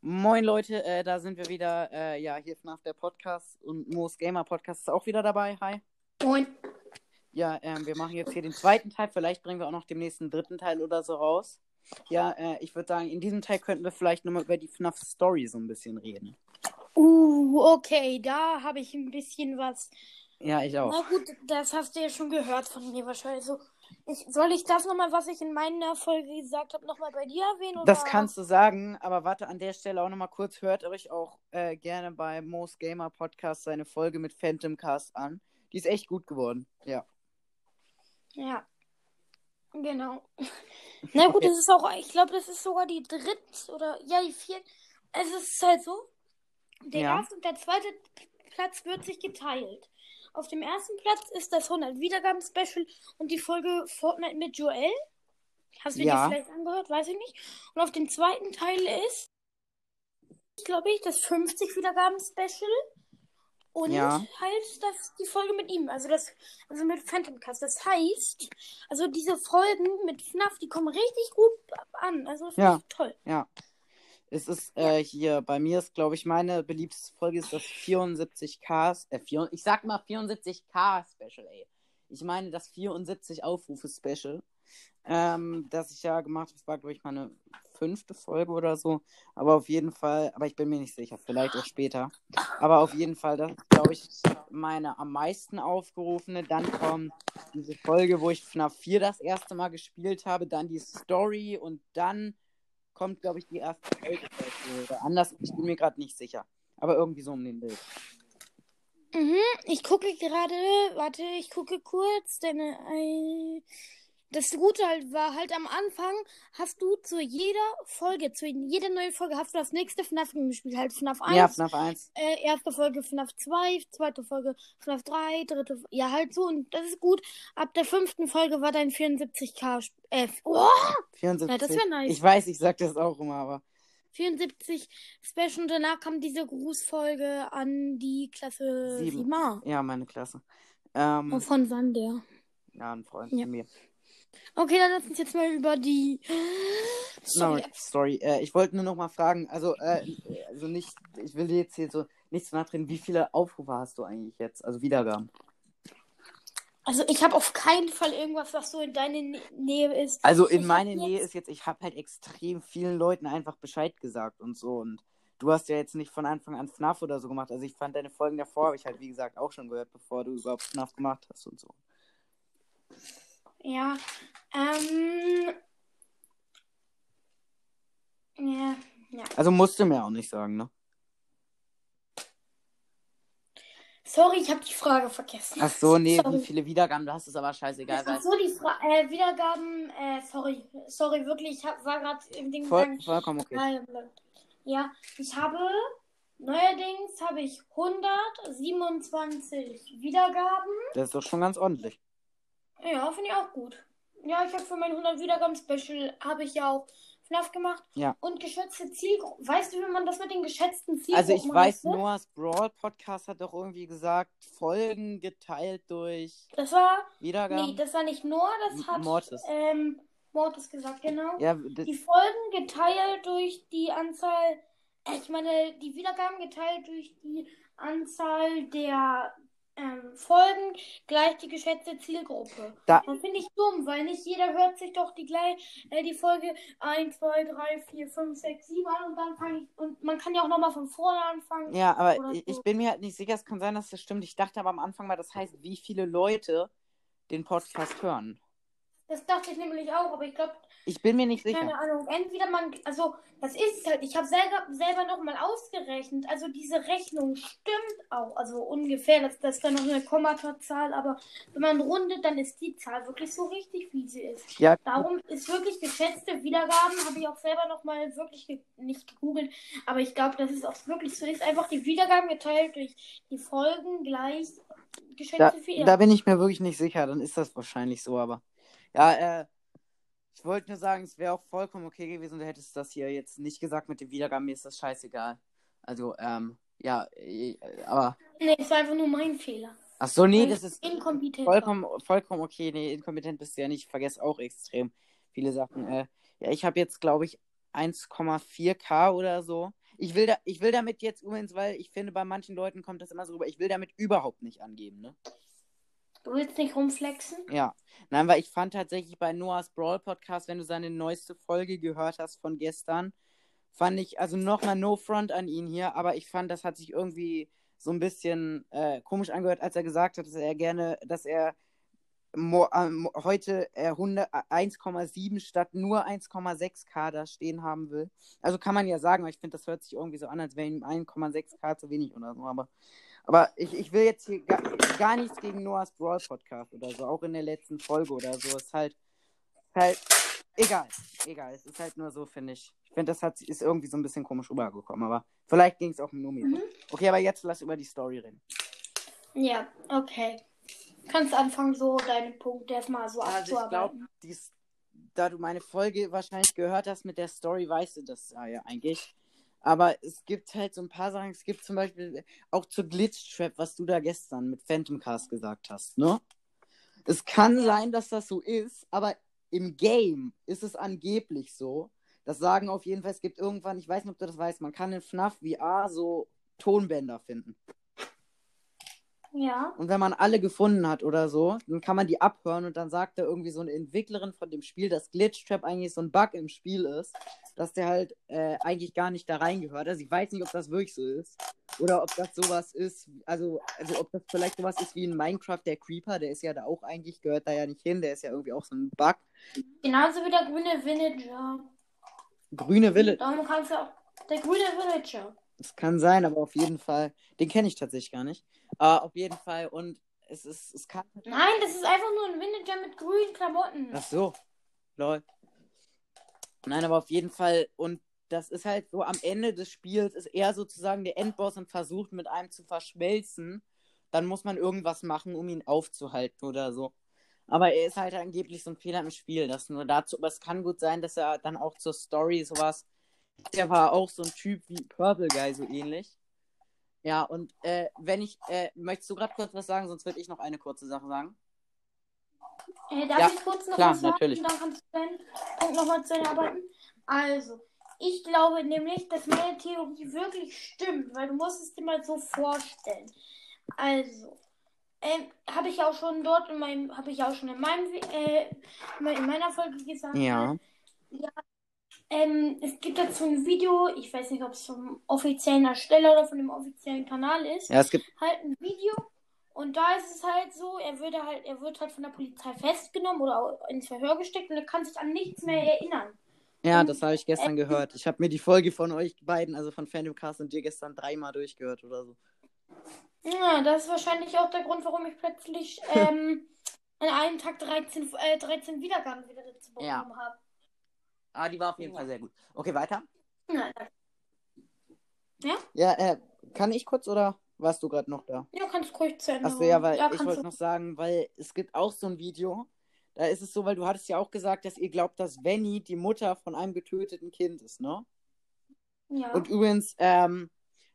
Moin Leute, äh, da sind wir wieder. Äh, ja, hier FNAF der Podcast und Moos Gamer Podcast ist auch wieder dabei. Hi. Moin. Ja, ähm, wir machen jetzt hier den zweiten Teil. Vielleicht bringen wir auch noch den nächsten dritten Teil oder so raus. Ja, äh, ich würde sagen, in diesem Teil könnten wir vielleicht nochmal über die FNAF Story so ein bisschen reden. Uh, okay, da habe ich ein bisschen was. Ja, ich auch. Na gut, das hast du ja schon gehört von mir wahrscheinlich. So, ich, soll ich das nochmal, was ich in meiner Folge gesagt habe, nochmal bei dir erwähnen? Oder? Das kannst du sagen, aber warte an der Stelle auch nochmal kurz. Hört euch auch äh, gerne bei Moos Gamer Podcast seine Folge mit Phantom Cast an. Die ist echt gut geworden. Ja. Ja. Genau. Na gut, das ist auch, ich glaube, das ist sogar die dritte oder ja, die vierte. Es ist halt so. Der Ja. erste und der zweite Platz wird sich geteilt. Auf dem ersten Platz ist das 100 Wiedergaben-Special und die Folge Fortnite mit Joel. Hast du Ja. dir vielleicht angehört? Weiß ich nicht. Und auf dem zweiten Teil ist, glaube ich, das 50 Wiedergaben-Special. Und Ja. halt das, die Folge mit ihm, also das, also mit Phantom Cast. Das heißt, also diese Folgen mit FNAF, die kommen richtig gut an. Also das Ja. toll. Ja. Es ist äh, hier, bei mir ist, glaube ich, meine beliebteste Folge ist das 74K, äh, 4, ich sag mal 74K Special, ey. Ich meine das 74 Aufrufe Special, ähm, das ich ja gemacht habe. Das war, glaube ich, meine fünfte Folge oder so. Aber auf jeden Fall, aber ich bin mir nicht sicher, vielleicht auch später. Aber auf jeden Fall, das ist, glaube ich, meine am meisten aufgerufene. Dann kommt diese Folge, wo ich FNAF 4 das erste Mal gespielt habe, dann die Story und dann kommt, glaube ich, die erste Folge oder anders. Ich bin mir gerade nicht sicher. Aber irgendwie so um den Bild. Mhm, ich gucke gerade, warte, ich gucke kurz, denn äh, das Gute halt war halt am Anfang hast du zu jeder Folge, zu jeder neuen Folge hast du das nächste FNAF gespielt, halt FNAF 1, Ja, FNAF 1. äh, erste Folge FNAF 2, zweite Folge FNAF 3, dritte, ja halt so und das ist gut. Ab der fünften Folge war dein 74k, Sp- äh, oh, 74. Ja, das wär nice. Ich weiß, ich sag das auch immer, aber. 74 Special und danach kam diese Grußfolge an die Klasse Sieben. 7a Ja, meine Klasse. Ähm, von Sander. ja, ein Freund Ja. von mir. Okay, dann lass uns jetzt mal über die Sorry, Sorry. sorry. Äh, ich wollte nur noch mal fragen, also, äh, also nicht, ich will jetzt hier so nichts nachdrehen, wie viele Aufrufe hast du eigentlich jetzt? Also Wiedergaben. Also ich habe auf keinen Fall irgendwas, was so in deine Nä- Nähe ist. Also in meiner Nähe ist jetzt, ich habe halt extrem vielen Leuten einfach Bescheid gesagt und so. Und du hast ja jetzt nicht von Anfang an FNAF oder so gemacht. Also ich fand deine Folgen davor, habe ich halt wie gesagt auch schon gehört, bevor du überhaupt FNAF gemacht hast und so. Ja. Ähm. Ja. Ja. Also musst du mir auch nicht sagen, ne? Sorry, ich habe die Frage vergessen. Ach so, nee, Sorry. wie viele Wiedergaben du hast, ist aber scheißegal. Ach so, die Fra äh, Wiedergaben, äh, sorry, sorry, wirklich, ich hab, war gerade im Ding voll, vollkommen okay. Ja, ich habe neuerdings habe ich 127 Wiedergaben. Das ist doch schon ganz ordentlich. Ja, finde ich auch gut. Ja, ich habe für mein 100 Wiedergaben Special habe ich ja auch FNAF gemacht. Ja. Und geschätzte Zielgruppen. Weißt du, wie man das mit den geschätzten Zielgruppen Also ich weiß, rechnet? Noahs Brawl Podcast hat doch irgendwie gesagt, Folgen geteilt durch Das war Wiedergaben. nee, das war nicht Noah, das hat Mortis. ähm Mortis gesagt, genau. Ja, Die Folgen geteilt durch die Anzahl, äh, ich meine, die Wiedergaben geteilt durch die Anzahl der ähm, Folgen gleich die geschätzte Zielgruppe. Da- Das finde ich dumm, weil nicht jeder hört sich doch die gleich äh, die Folge 1, 2, 3, 4, 5, 6, 7 an und dann fange ich und man kann ja auch nochmal von vorne anfangen. Ja, aber so. ich bin mir halt nicht sicher, es kann sein, dass das stimmt. Ich dachte aber am Anfang mal, das heißt, wie viele Leute den Podcast hören. Das dachte ich nämlich auch, aber ich glaube, Ich bin mir nicht Keine sicher. Ahnung. Entweder man, also das ist halt. Ich habe selber, selber nochmal ausgerechnet. Also diese Rechnung stimmt auch. Also ungefähr. Das, das ist dann noch eine Kommatazahl. Aber wenn man rundet, dann ist die Zahl wirklich so richtig, wie sie ist. Ja, Darum ist wirklich geschätzte Wiedergaben. Habe ich auch selber nochmal wirklich ge nicht gegoogelt. Aber ich glaube, dass es auch wirklich so ist. Einfach die Wiedergaben geteilt durch die Folgen gleich geschätzte da, Wiedergaben. da bin ich mir wirklich nicht sicher. Dann ist das wahrscheinlich so, aber. Ja, äh, ich wollte nur sagen, es wäre auch vollkommen okay gewesen, du hättest das hier jetzt nicht gesagt mit den Wiedergaben, mir ist das scheißegal. Also, ähm, ja, äh, aber. Nee, es war einfach nur mein Fehler. Ach so, nee, das ist inkompetent vollkommen, vollkommen okay. Nee, inkompetent bist du ja nicht. Ich vergesse auch extrem viele Sachen. Äh, ja, ich habe jetzt, glaube ich, 1,4K oder so. ich will, da, ich will damit jetzt übrigens, weil ich finde, bei manchen Leuten kommt das immer so rüber, ich will damit überhaupt nicht angeben, ne? Du willst nicht rumflexen? Ja. Nein, weil ich fand tatsächlich bei Noahs Brawl Podcast, wenn du seine neueste Folge gehört hast von gestern, fand ich, also nochmal No Front an ihn hier, aber ich fand, das hat sich irgendwie so ein bisschen äh, komisch angehört, als er gesagt hat, dass er gerne, dass er ähm, heute äh, 1,7 statt nur 1,6k da stehen haben will. Also kann man ja sagen, aber ich finde, das hört sich irgendwie so an, als wäre ihm 1,6k zu wenig oder so. Aber, aber ich, ich will jetzt hier gar, gar nichts gegen Noahs Brawl Podcast oder so, auch in der letzten Folge oder so. Ist halt, halt egal. Egal. Es ist halt nur so, finde ich. Ich finde, das hat, ist irgendwie so ein bisschen komisch rübergekommen, aber vielleicht ging es auch nur mir. Mhm. Okay, aber jetzt lass über die Story reden. Ja, okay. Kannst anfangen, so deine Punkte erstmal so also abzuarbeiten. Ich glaube, da du meine Folge wahrscheinlich gehört hast mit der Story, weißt du das ja eigentlich. Aber es gibt halt so ein paar Sachen. Es gibt zum Beispiel auch zur Glitch Trap, was du da gestern mit Phantom Cast gesagt hast, ne? Es kann sein, dass das so ist, aber im Game ist es angeblich so. Das sagen auf jeden Fall, es gibt irgendwann, ich weiß nicht, ob du das weißt, man kann in FNAF VR so Tonbänder finden. Ja. Und wenn man alle gefunden hat oder so, dann kann man die abhören und dann sagt da irgendwie so eine Entwicklerin von dem Spiel, dass Glitch Trap eigentlich so ein Bug im Spiel ist, dass der halt äh, eigentlich gar nicht da reingehört. Also ich weiß nicht, ob das wirklich so ist. Oder ob das sowas ist, also, also ob das vielleicht sowas ist wie in Minecraft, der Creeper, der ist ja da auch eigentlich, gehört da ja nicht hin, der ist ja irgendwie auch so ein Bug. Genauso wie der grüne Villager. Grüne Villager. Darum kannst du auch. Der grüne Villager. Das kann sein, aber auf jeden Fall. Den kenne ich tatsächlich gar nicht. Aber auf jeden Fall. Und es ist. Es kann. Nein, das ist einfach nur ein Villager mit grünen Klamotten. Ach so. Lol. Nein, aber auf jeden Fall. Und das ist halt so am Ende des Spiels ist er sozusagen der Endboss und versucht mit einem zu verschmelzen. Dann muss man irgendwas machen, um ihn aufzuhalten oder so. Aber er ist halt angeblich so ein Fehler im Spiel. Das nur dazu. Aber es kann gut sein, dass er dann auch zur Story sowas der war auch so ein Typ wie Purple Guy, so ähnlich. Ja, und äh, wenn ich, äh, möchtest du gerade kurz was sagen, sonst würde ich noch eine kurze Sache sagen. Äh, darf ja, ich kurz noch klar, was sagen? Natürlich. Dann kannst du deinen Punkt nochmal zu arbeiten. Also, ich glaube nämlich, dass meine Theorie wirklich stimmt, weil du musst es dir mal so vorstellen. Also, ähm, habe ich auch schon dort in meinem, habe ich auch schon in meinem, äh, in meiner Folge gesagt. Ja. Ja, ähm, es gibt dazu ein Video, ich weiß nicht, ob es vom offiziellen Ersteller oder von dem offiziellen Kanal ist. Ja, es gibt halt ein Video und da ist es halt so, er würde halt, er wird halt von der Polizei festgenommen oder ins Verhör gesteckt und er kann sich an nichts mehr erinnern. Ja, und, das habe ich gestern äh, gehört. Ich habe mir die Folge von euch beiden, also von Fandomcast und dir gestern dreimal durchgehört oder so. Ja, das ist wahrscheinlich auch der Grund, warum ich plötzlich ähm, an einem Tag 13, äh, 13 Wiedergaben wieder dazu bekommen ja. habe. Ah, die war auf jeden Fall sehr gut. Okay, weiter. Ja? Ja, äh, kann ich kurz oder warst du gerade noch da? Ja, kannst kurz zu Ende. Achso, ja, weil ja, ich wollte noch sagen, weil es gibt auch so ein Video, da ist es so, weil du hattest ja auch gesagt, dass ihr glaubt, dass Venny die Mutter von einem getöteten Kind ist, ne? Ja. Und übrigens, ähm,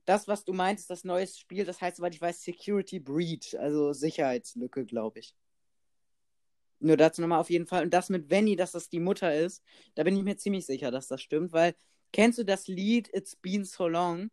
das, was du meintest, das neue Spiel, das heißt, soweit ich weiß, Security Breach, also Sicherheitslücke, glaube ich. Nur dazu nochmal auf jeden Fall. Und das mit Venny, dass das die Mutter ist, da bin ich mir ziemlich sicher, dass das stimmt, weil kennst du das Lied It's Been So Long?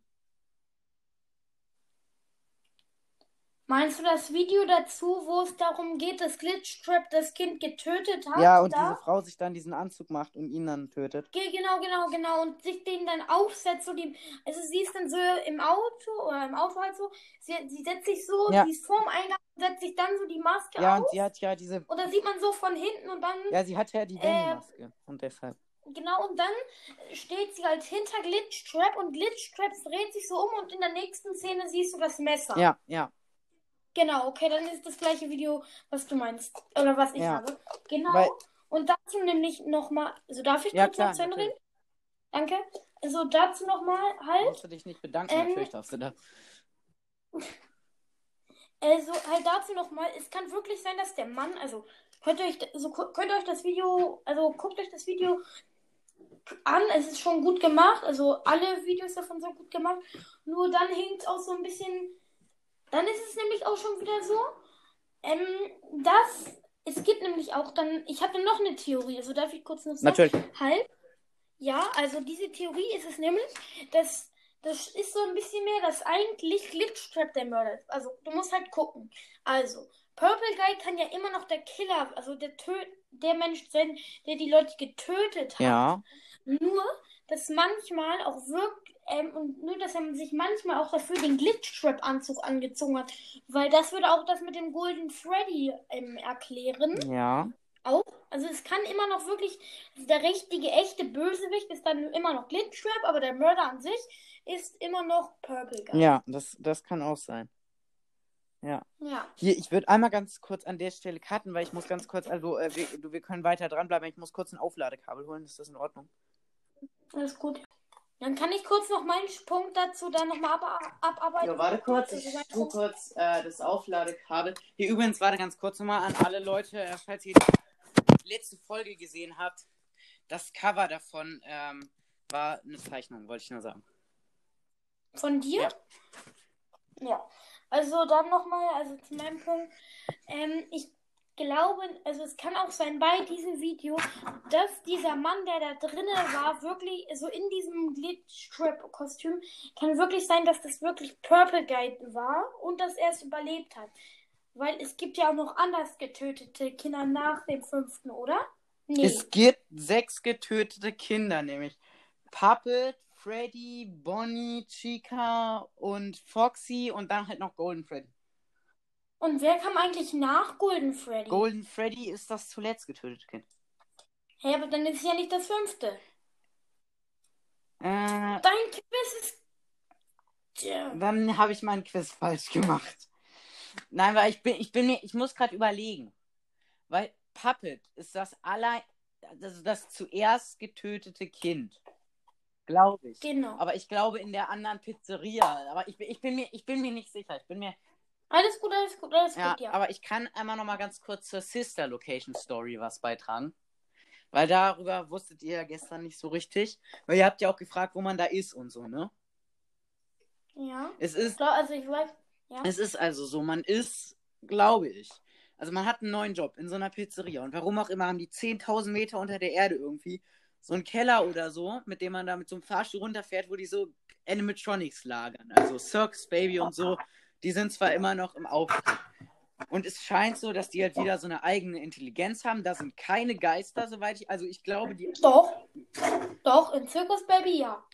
Meinst du das Video dazu, wo es darum geht, dass Glitchtrap das Kind getötet hat? Ja, und da? diese Frau sich dann diesen Anzug macht und ihn dann tötet. Genau, genau, genau. Und sich den dann aufsetzt. So die, also sie ist dann so im Auto oder im Auto halt so. Sie, sie setzt sich so, ja. sie ist vorm Eingang, setzt sich dann so die Maske ja, auf. Ja, und sie hat ja diese. Oder sieht man so von hinten und dann. Ja, sie hat ja die Danny-Maske. Äh, und deshalb. Genau, und dann steht sie halt hinter Glitchtrap und Glitchtrap dreht sich so um und in der nächsten Szene siehst du das Messer. Ja, ja. Genau, okay, dann ist das gleiche Video, was du meinst. Oder was ich ja. habe. Genau. Weil... Und dazu nämlich nochmal. Also darf ich ja, kurz noch zu Ende reden? Danke. Also dazu nochmal halt. Musst du dich nicht bedanken, ähm, natürlich darfst du da. Also halt dazu nochmal, es kann wirklich sein, dass der Mann, also könnt ihr euch, also, könnt ihr euch das Video, also guckt euch das Video an, es ist schon gut gemacht, also alle Videos davon sind gut gemacht, nur dann hängt es auch so ein bisschen dann ist es nämlich auch schon wieder so, ähm, dass es gibt nämlich auch dann, ich habe noch eine Theorie, also darf ich kurz noch sagen? Natürlich. Halt. Ja, also diese Theorie ist es nämlich, dass das ist so ein bisschen mehr, dass eigentlich Glitchtrap der Mörder ist. Also, du musst halt gucken. Also, Purple Guy kann ja immer noch der Killer, also der, Tö der Mensch sein, der die Leute getötet hat. Ja. Nur, dass manchmal auch wirkt, ähm, und nur, dass er sich manchmal auch dafür den Glitchtrap-Anzug angezogen hat. Weil das würde auch das mit dem Golden Freddy ähm, erklären. Ja. Auch. Also es kann immer noch wirklich, der richtige, echte Bösewicht ist dann immer noch Glitchtrap, aber der Mörder an sich ist immer noch Purple Guy. Ja, das, das kann auch sein. Ja. Ja. Hier, ich würde einmal ganz kurz an der Stelle cutten, weil ich muss ganz kurz, also äh, wir, wir können weiter dranbleiben. Ich muss kurz ein Aufladekabel holen. Ist das in Ordnung? Alles gut. Dann kann ich kurz noch meinen Punkt dazu dann nochmal ab abarbeiten. Ja, warte kurz, ich Also, tue kurz äh, das Aufladekabel. Hier übrigens, warte ganz kurz nochmal an alle Leute, äh, falls ihr die letzte Folge gesehen habt. Das Cover davon ähm, war eine Zeichnung, wollte ich nur sagen. Von dir? Ja. Also dann nochmal, also zu meinem Punkt. Ähm, ich glaube, also es kann auch sein bei diesem Video, dass dieser Mann, der da drinnen war, wirklich, so in diesem Glitch-Trap-Kostüm, kann wirklich sein, dass das wirklich Purple Guy war und dass er es überlebt hat. Weil es gibt ja auch noch anders getötete Kinder nach dem fünften, oder? Nee. Es gibt sechs getötete Kinder, nämlich Puppet, Freddy, Bonnie, Chica und Foxy und dann halt noch Golden Freddy. Und wer kam eigentlich nach Golden Freddy? Golden Freddy ist das zuletzt getötete Kind. Hä, aber dann ist es ja nicht das fünfte. Äh, Dein Quiz ist. Tja. Dann habe ich meinen Quiz falsch gemacht. Nein, weil ich bin, ich bin mir, ich muss gerade überlegen. Weil Puppet ist das aller, also das zuerst getötete Kind. Glaube ich. Genau. Aber ich glaube in der anderen Pizzeria. Aber ich, ich, bin, mir, ich bin mir nicht sicher. Ich bin mir. Alles gut, alles gut, alles Ja, gut, ja. aber ich kann einmal noch mal ganz kurz zur Sister Location Story was beitragen. Weil darüber wusstet ihr ja gestern nicht so richtig. Weil ihr habt ja auch gefragt, wo man da ist und so, ne? Ja. Es ist Klar, also ich weiß. Ja. Es ist also so, man ist, glaube ich, also man hat einen neuen Job in so einer Pizzeria und warum auch immer haben die 10.000 Meter unter der Erde irgendwie so einen Keller oder so, mit dem man da mit so einem Fahrstuhl runterfährt, wo die so Animatronics lagern. Also Circus Baby und so, die sind zwar immer noch im Auftritt. Und es scheint so, dass die halt wieder so eine eigene Intelligenz haben. Da sind keine Geister, soweit ich. Also ich glaube, die. Doch. Doch, in Circus Baby ja.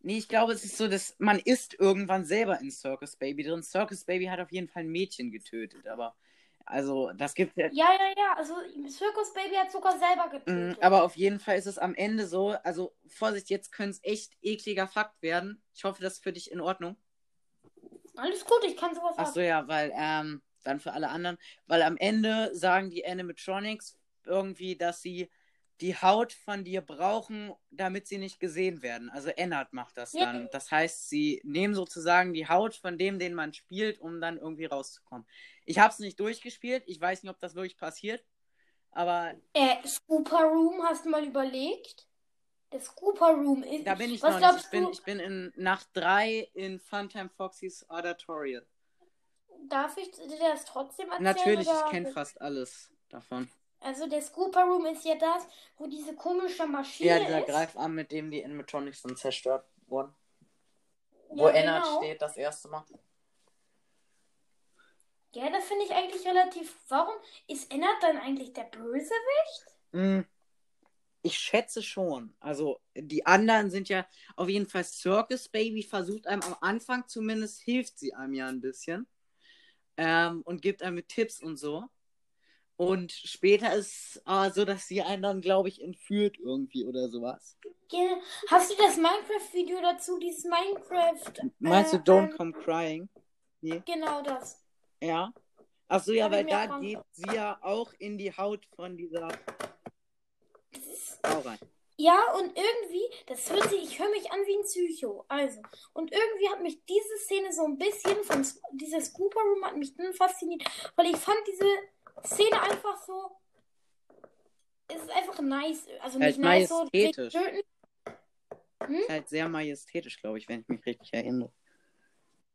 Nee, ich glaube, es ist so, dass man ist irgendwann selber in Circus Baby drin. Circus Baby hat auf jeden Fall ein Mädchen getötet, aber also das gibt ja. Ja, ja, ja. Also Circus Baby hat sogar selber Mm, getötet. Aber auf jeden Fall ist es am Ende so, also Vorsicht, jetzt könnte es echt ekliger Fakt werden. Ich hoffe, das ist für dich in Ordnung. Alles gut, ich kann sowas Ach so, ja, weil, ähm, dann für alle anderen, weil am Ende sagen die Animatronics irgendwie, dass sie die Haut von dir brauchen, damit sie nicht gesehen werden. Also Ennard macht das Ja. dann. Das heißt, sie nehmen sozusagen die Haut von dem, den man spielt, um dann irgendwie rauszukommen. Ich habe es nicht durchgespielt. Ich weiß nicht, ob das wirklich passiert. Aber Äh, Scooper Room, hast du mal überlegt? Der Scooper Room ist. da bin ich Was noch nicht. Ich bin, du? ich bin in Nacht 3 in Funtime Foxys Auditorial. Darf ich dir das trotzdem erzählen? Natürlich, oder? ich kenne fast alles davon. Also der Scooper Room ist ja das, wo diese komische Maschine Ja, dieser ist. Greifarm, mit dem die Animatronics dann zerstört wurden. Ja, Wo Ennard genau. steht das erste Mal. Ja, das finde ich eigentlich relativ. Warum ist Ennard dann eigentlich der Bösewicht? Hm, Ich schätze schon. Also, die anderen sind ja auf jeden Fall Circus Baby, versucht einem am Anfang zumindest, hilft sie einem ja ein bisschen. Ähm, und gibt einem mit Tipps und so. Und später ist es äh, so, dass sie einen dann, glaube ich, entführt irgendwie oder sowas. Hast du das Minecraft-Video dazu? Dieses Minecraft. Meinst du äh, Don't ähm, Come Crying? Genau das. Ja. Ach so, ja, weil da geht sie ja auch in die Haut von dieser Ja, und irgendwie, das hört sich, ich höre mich an wie ein Psycho. Also, und irgendwie hat mich diese Szene so ein bisschen von dieser Scooper Room hat mich dann fasziniert, weil ich fand diese Szene einfach so. Es ist einfach nice. Also Halt nicht nice, so töten. Ist halt sehr majestätisch, glaube ich, wenn ich mich richtig erinnere.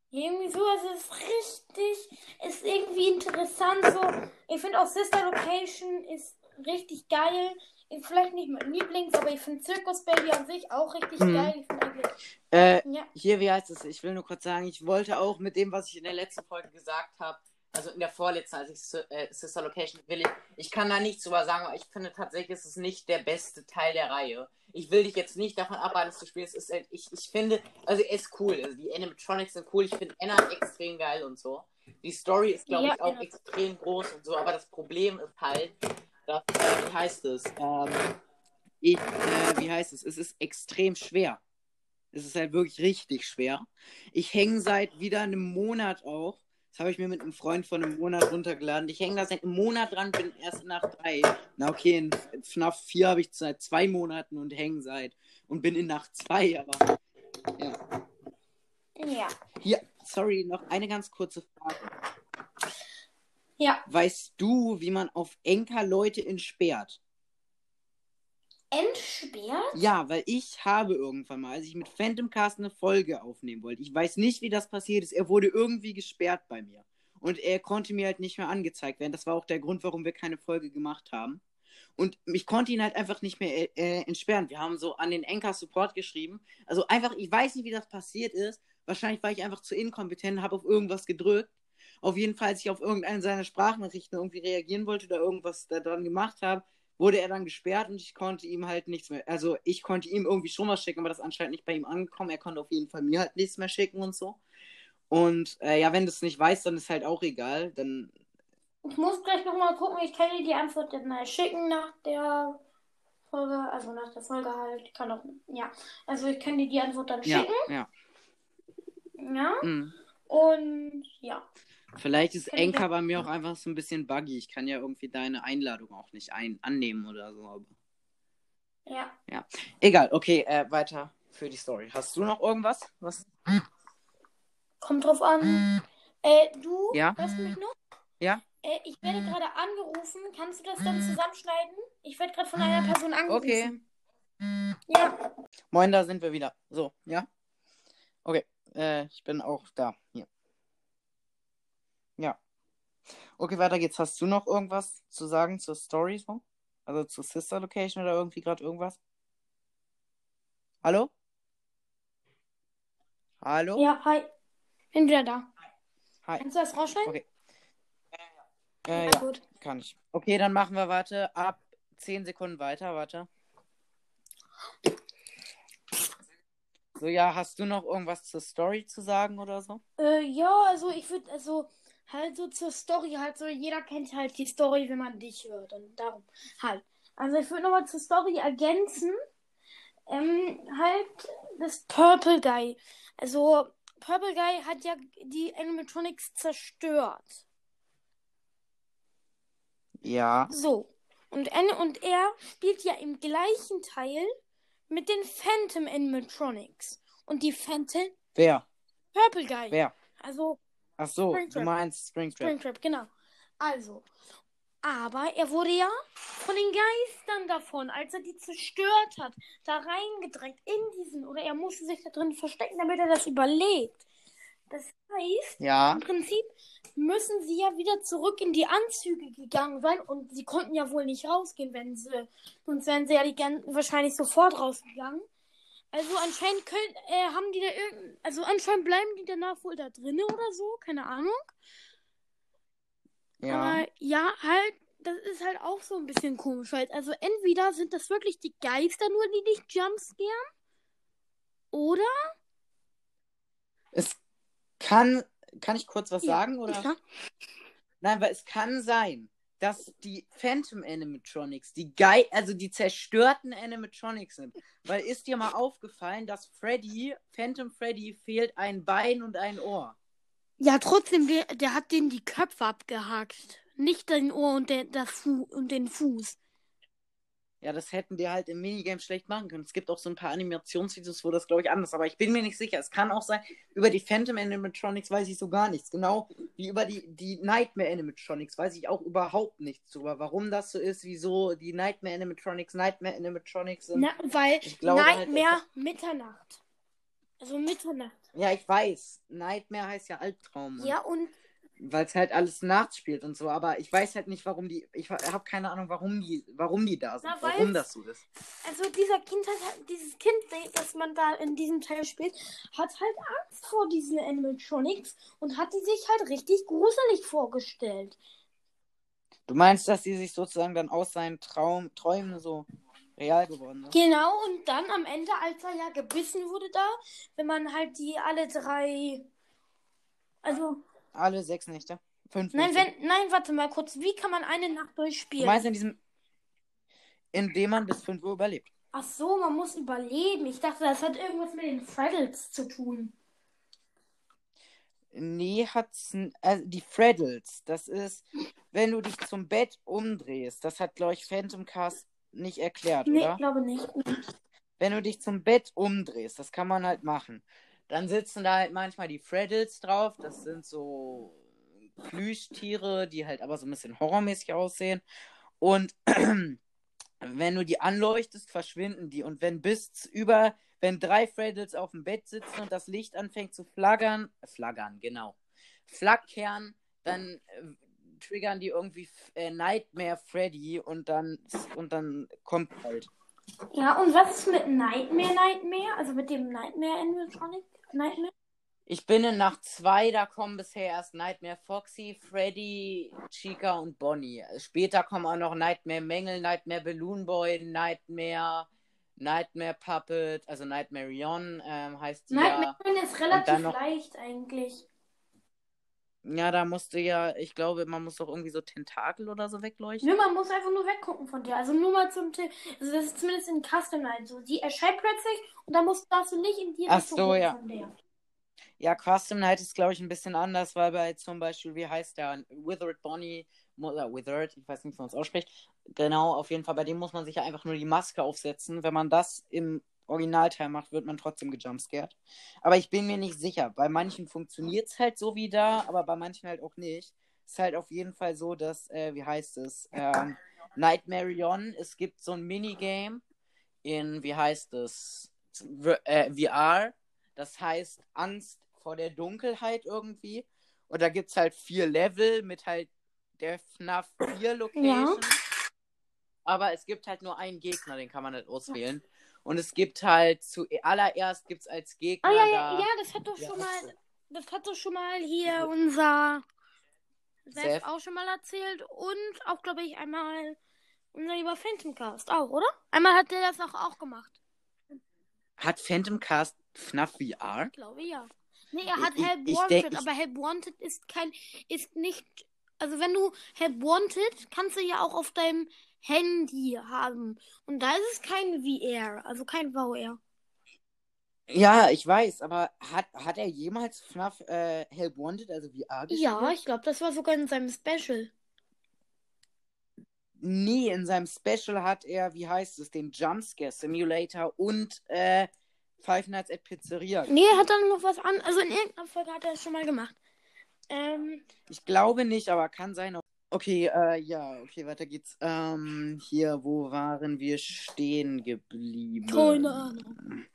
Irgendwie so, also es ist richtig, ist irgendwie interessant so. Ich finde auch Sister Location ist richtig geil. Ist vielleicht nicht mein Lieblings, aber ich finde Circus Baby an sich auch richtig Mhm. geil. Eigentlich, Äh, ja, hier, wie heißt es? Ich will nur kurz sagen, ich wollte auch mit dem, was ich in der letzten Folge gesagt habe, also in der vorletzten, als ich äh, Sister Location will, ich, ich kann da nichts drüber sagen, aber ich finde tatsächlich, ist es nicht der beste Teil der Reihe. Ich will dich jetzt nicht davon abhalten, es zu spielen. Es ist, halt- ich, ich finde, also er ist cool. Also die Animatronics sind cool. Ich finde Anna extrem geil und so. Die Story ist, glaube Ja, ich, auch Anna. extrem groß und so, aber das Problem ist halt, dass, äh, wie heißt es? Ähm, ich, äh, wie heißt es? Es ist extrem schwer. Es ist halt wirklich richtig schwer. Ich hänge seit wieder einem Monat auch. Das habe ich mir mit einem Freund von einem Monat runtergeladen. Ich hänge da seit einem Monat dran, bin erst nach drei. Na okay, in FNAF 4 habe ich seit zwei Monaten und hänge seit. Und bin in Nacht 2, aber. Ja. ja, Hier, sorry, noch eine ganz kurze Frage. Ja. Weißt du, wie man auf Enker Leute entsperrt? Entsperrt? Ja, weil ich habe irgendwann mal, als ich mit Phantom Cast eine Folge aufnehmen wollte, ich weiß nicht, wie das passiert ist, er wurde irgendwie gesperrt bei mir. Und er konnte mir halt nicht mehr angezeigt werden. Das war auch der Grund, warum wir keine Folge gemacht haben. Und ich konnte ihn halt einfach nicht mehr äh, äh, entsperren. Wir haben so an den Anchor Support geschrieben. Also einfach, ich weiß nicht, wie das passiert ist. Wahrscheinlich war ich einfach zu inkompetent, habe auf irgendwas gedrückt. Auf jeden Fall, als ich auf irgendeine seiner Sprachnachrichten irgendwie reagieren wollte oder irgendwas da dran gemacht habe, wurde er dann gesperrt und ich konnte ihm halt nichts mehr. Also ich konnte ihm irgendwie schon was schicken, aber das ist anscheinend nicht bei ihm angekommen. Er konnte auf jeden Fall mir halt nichts mehr schicken und so. Und äh, ja, wenn du es nicht weißt, dann ist halt auch egal. Dann Ich muss gleich nochmal gucken. Ich kann dir die Antwort dann mal schicken nach der Folge. Also nach der Folge halt. Ich kann auch, ja. Also ich kann dir die Antwort dann ja, schicken. ja. Ja. Mhm. Und ja. Vielleicht ist Enka bei mir auch einfach so ein bisschen buggy. Ich kann ja irgendwie deine Einladung auch nicht ein annehmen oder so. Aber... Ja. Egal, okay, äh, weiter für die Story. Hast du noch irgendwas? Was? Kommt drauf an. Äh, du, Ja? hörst du mich noch? Ja? Äh, ich werde gerade angerufen. Kannst du das dann zusammenschneiden? Ich werde gerade von einer Person angerufen. Okay. Ja. Moin, da sind wir wieder. So, ja? Okay, äh, ich bin auch da. Hier. Ja. Okay, weiter geht's. Hast du noch irgendwas zu sagen zur Story so? Also zur Sister Location oder irgendwie gerade irgendwas? Hallo? Hallo? Ja, hi. Bin wieder da. Hi. Kannst du das rausschneiden? Okay. Äh, ja, ja, gut. kann ich. Okay, dann machen wir, warte, ab 10 Sekunden weiter, warte. So, ja, hast du noch irgendwas zur Story zu sagen oder so? Äh, ja, also ich würde, also halt so zur Story, halt so, jeder kennt halt die Story, wenn man dich hört und darum halt. Also ich würde nochmal zur Story ergänzen, ähm, halt das Purple Guy. Also Purple Guy hat ja die Animatronics zerstört. Ja. So. Und, und er spielt ja im gleichen Teil mit den Phantom Animatronics. Und die Phantom Wer? Purple Guy. Wer? Also Ach so, du Springtrap. meinst Springtrap. Springtrap, genau. Also. Aber er wurde ja von den Geistern davon, als er die zerstört hat, da reingedrängt in diesen, oder er musste sich da drin verstecken, damit er das überlebt. Das heißt, Ja. im Prinzip müssen sie ja wieder zurück in die Anzüge gegangen sein und sie konnten ja wohl nicht rausgehen, wenn sie, sonst wären sie ja die wahrscheinlich sofort rausgegangen. Also anscheinend können, äh, haben die da irgend, also anscheinend bleiben die danach wohl da drinnen oder so, keine Ahnung. Ja. Aber ja, halt, das ist halt auch so ein bisschen komisch, weil also entweder sind das wirklich die Geister nur, die dich jumpscaren, oder Es kann. Kann ich kurz was Ja, sagen? Oder? Ja. Nein, weil es kann sein, dass die Phantom Animatronics, die Gei also die zerstörten Animatronics sind. Weil ist dir mal aufgefallen, dass Freddy, Phantom Freddy, fehlt ein Bein und ein Ohr. Ja, trotzdem, der, der hat denen die Köpfe abgehackt. Nicht den Ohr und, der, das Fu und den Fuß. Ja, das hätten die halt im Minigame schlecht machen können. Es gibt auch so ein paar Animationsvideos, wo das, glaube ich, anders ist. Aber ich bin mir nicht sicher. Es kann auch sein, über die Phantom Animatronics weiß ich so gar nichts. Genau wie über die, die Nightmare Animatronics weiß ich auch überhaupt nichts drüber. Warum das so ist, wieso die Nightmare Animatronics Nightmare Animatronics sind. Na, weil glaube halt, Nightmare Mitternacht. Also Mitternacht. Ja, ich weiß. Nightmare heißt ja Albtraum. Ja, und weil es halt alles nachts spielt und so, aber ich weiß halt nicht, warum die, ich habe keine Ahnung, warum die, warum die da sind, Na, warum das so ist. Also dieser Kind hat, dieses Kind, das man da in diesem Teil spielt, hat halt Angst vor diesen Animatronics und hat die sich halt richtig gruselig vorgestellt. Du meinst, dass die sich sozusagen dann aus seinen Traum, Träumen so real geworden sind? Genau, und dann am Ende, als er ja gebissen wurde da, wenn man halt die alle drei. Also, Alle sechs Nächte? Fünf nein, Nächte? wenn, nein, warte mal kurz. Wie kann man eine Nacht Du durchspielen? meinst in diesem, indem man bis 5 Uhr überlebt. Ach so, man muss überleben. Ich dachte, das hat irgendwas mit den Fraddles zu tun. Nee, hat's. Also die Freddles, das ist, wenn du dich zum Bett umdrehst. Das hat, glaube ich, Phantom Cast nicht erklärt, Nee, oder? ich glaube nicht. Wenn du dich zum Bett umdrehst, das kann man halt machen. Dann sitzen da halt manchmal die Freddles drauf. Das sind so Plüschtiere, die halt aber so ein bisschen horrormäßig aussehen. Und wenn du die anleuchtest, verschwinden die. Und wenn bis über, wenn drei Freddles auf dem Bett sitzen und das Licht anfängt zu flaggern, flaggern, genau, flackern, dann äh, triggern die irgendwie äh, Nightmare Freddy und dann und dann kommt halt. Ja, und was ist mit Nightmare Nightmare? Also mit dem Nightmare Animatronic? Nightmare? Ich bin in Nacht 2, da kommen bisher erst Nightmare Foxy, Freddy, Chica und Bonnie. Später kommen auch noch Nightmare Mängel, Nightmare Balloon Boy, Nightmare, Nightmare Puppet, also Nightmare Yon ähm, heißt die Nightmare ja. ist relativ leicht eigentlich. Ja, da musste ja, ich glaube, man muss doch irgendwie so Tentakel oder so wegleuchten. Nö, man muss einfach nur weggucken von der. Also nur mal zum Tipp. Also das ist zumindest in Custom Night so. Die erscheint plötzlich und dann musst, darfst du nicht in die Ach Richtung so, gucken ja. von der. Ja, Custom Night ist, glaube ich, ein bisschen anders, weil bei zum Beispiel, wie heißt der? Withered Bonnie, oder Withered, ich weiß nicht, wie man es ausspricht. Genau, auf jeden Fall, bei dem muss man sich ja einfach nur die Maske aufsetzen. Wenn man das im Originalteil macht, wird man trotzdem gejumpscared. Aber ich bin mir nicht sicher. Bei manchen funktioniert es halt so wie da, aber bei manchen halt auch nicht. Es ist halt auf jeden Fall so, dass, äh, wie heißt es? Ähm, Nightmare On, es gibt so ein Minigame in, wie heißt es? Äh, VR. Das heißt Angst vor der Dunkelheit irgendwie. Und da gibt es halt vier Level mit halt der FNAF 4 Location. Aber es gibt halt nur einen Gegner, den kann man nicht auswählen. Und es gibt halt zuallererst gibt es als Gegner Ah ja, da. ja, ja, das hat doch Ja, schon mal, das hat doch schon mal hier unser Seth. Auch schon mal erzählt und auch, glaube ich, einmal unser lieber Phantom Cast auch, oder? Einmal hat der das auch, auch gemacht. Hat Phantom Cast FNAF VR? Ich glaube ja. Nee, er hat Ich- Help ich Wanted, ich- aber Help Wanted ist kein, ist nicht, also wenn du Help Wanted, kannst du ja auch auf deinem Handy haben. Und da ist es kein VR, also kein VR. Ja, ich weiß, aber hat, hat er jemals FNAF äh, Help Wanted, also VR gespielt? Ja, ich glaube, das war sogar in seinem Special. Nee, in seinem Special hat er, wie heißt es, den Jumpscare Simulator und äh, Five Nights at Pizzeria. Nee, er hat dann noch was an, also in irgendeiner Folge hat er das schon mal gemacht. Ähm, Ich glaube nicht, aber kann sein. Okay, äh, ja, okay, weiter geht's. Ähm, hier, wo waren wir stehen geblieben? keine Ahnung.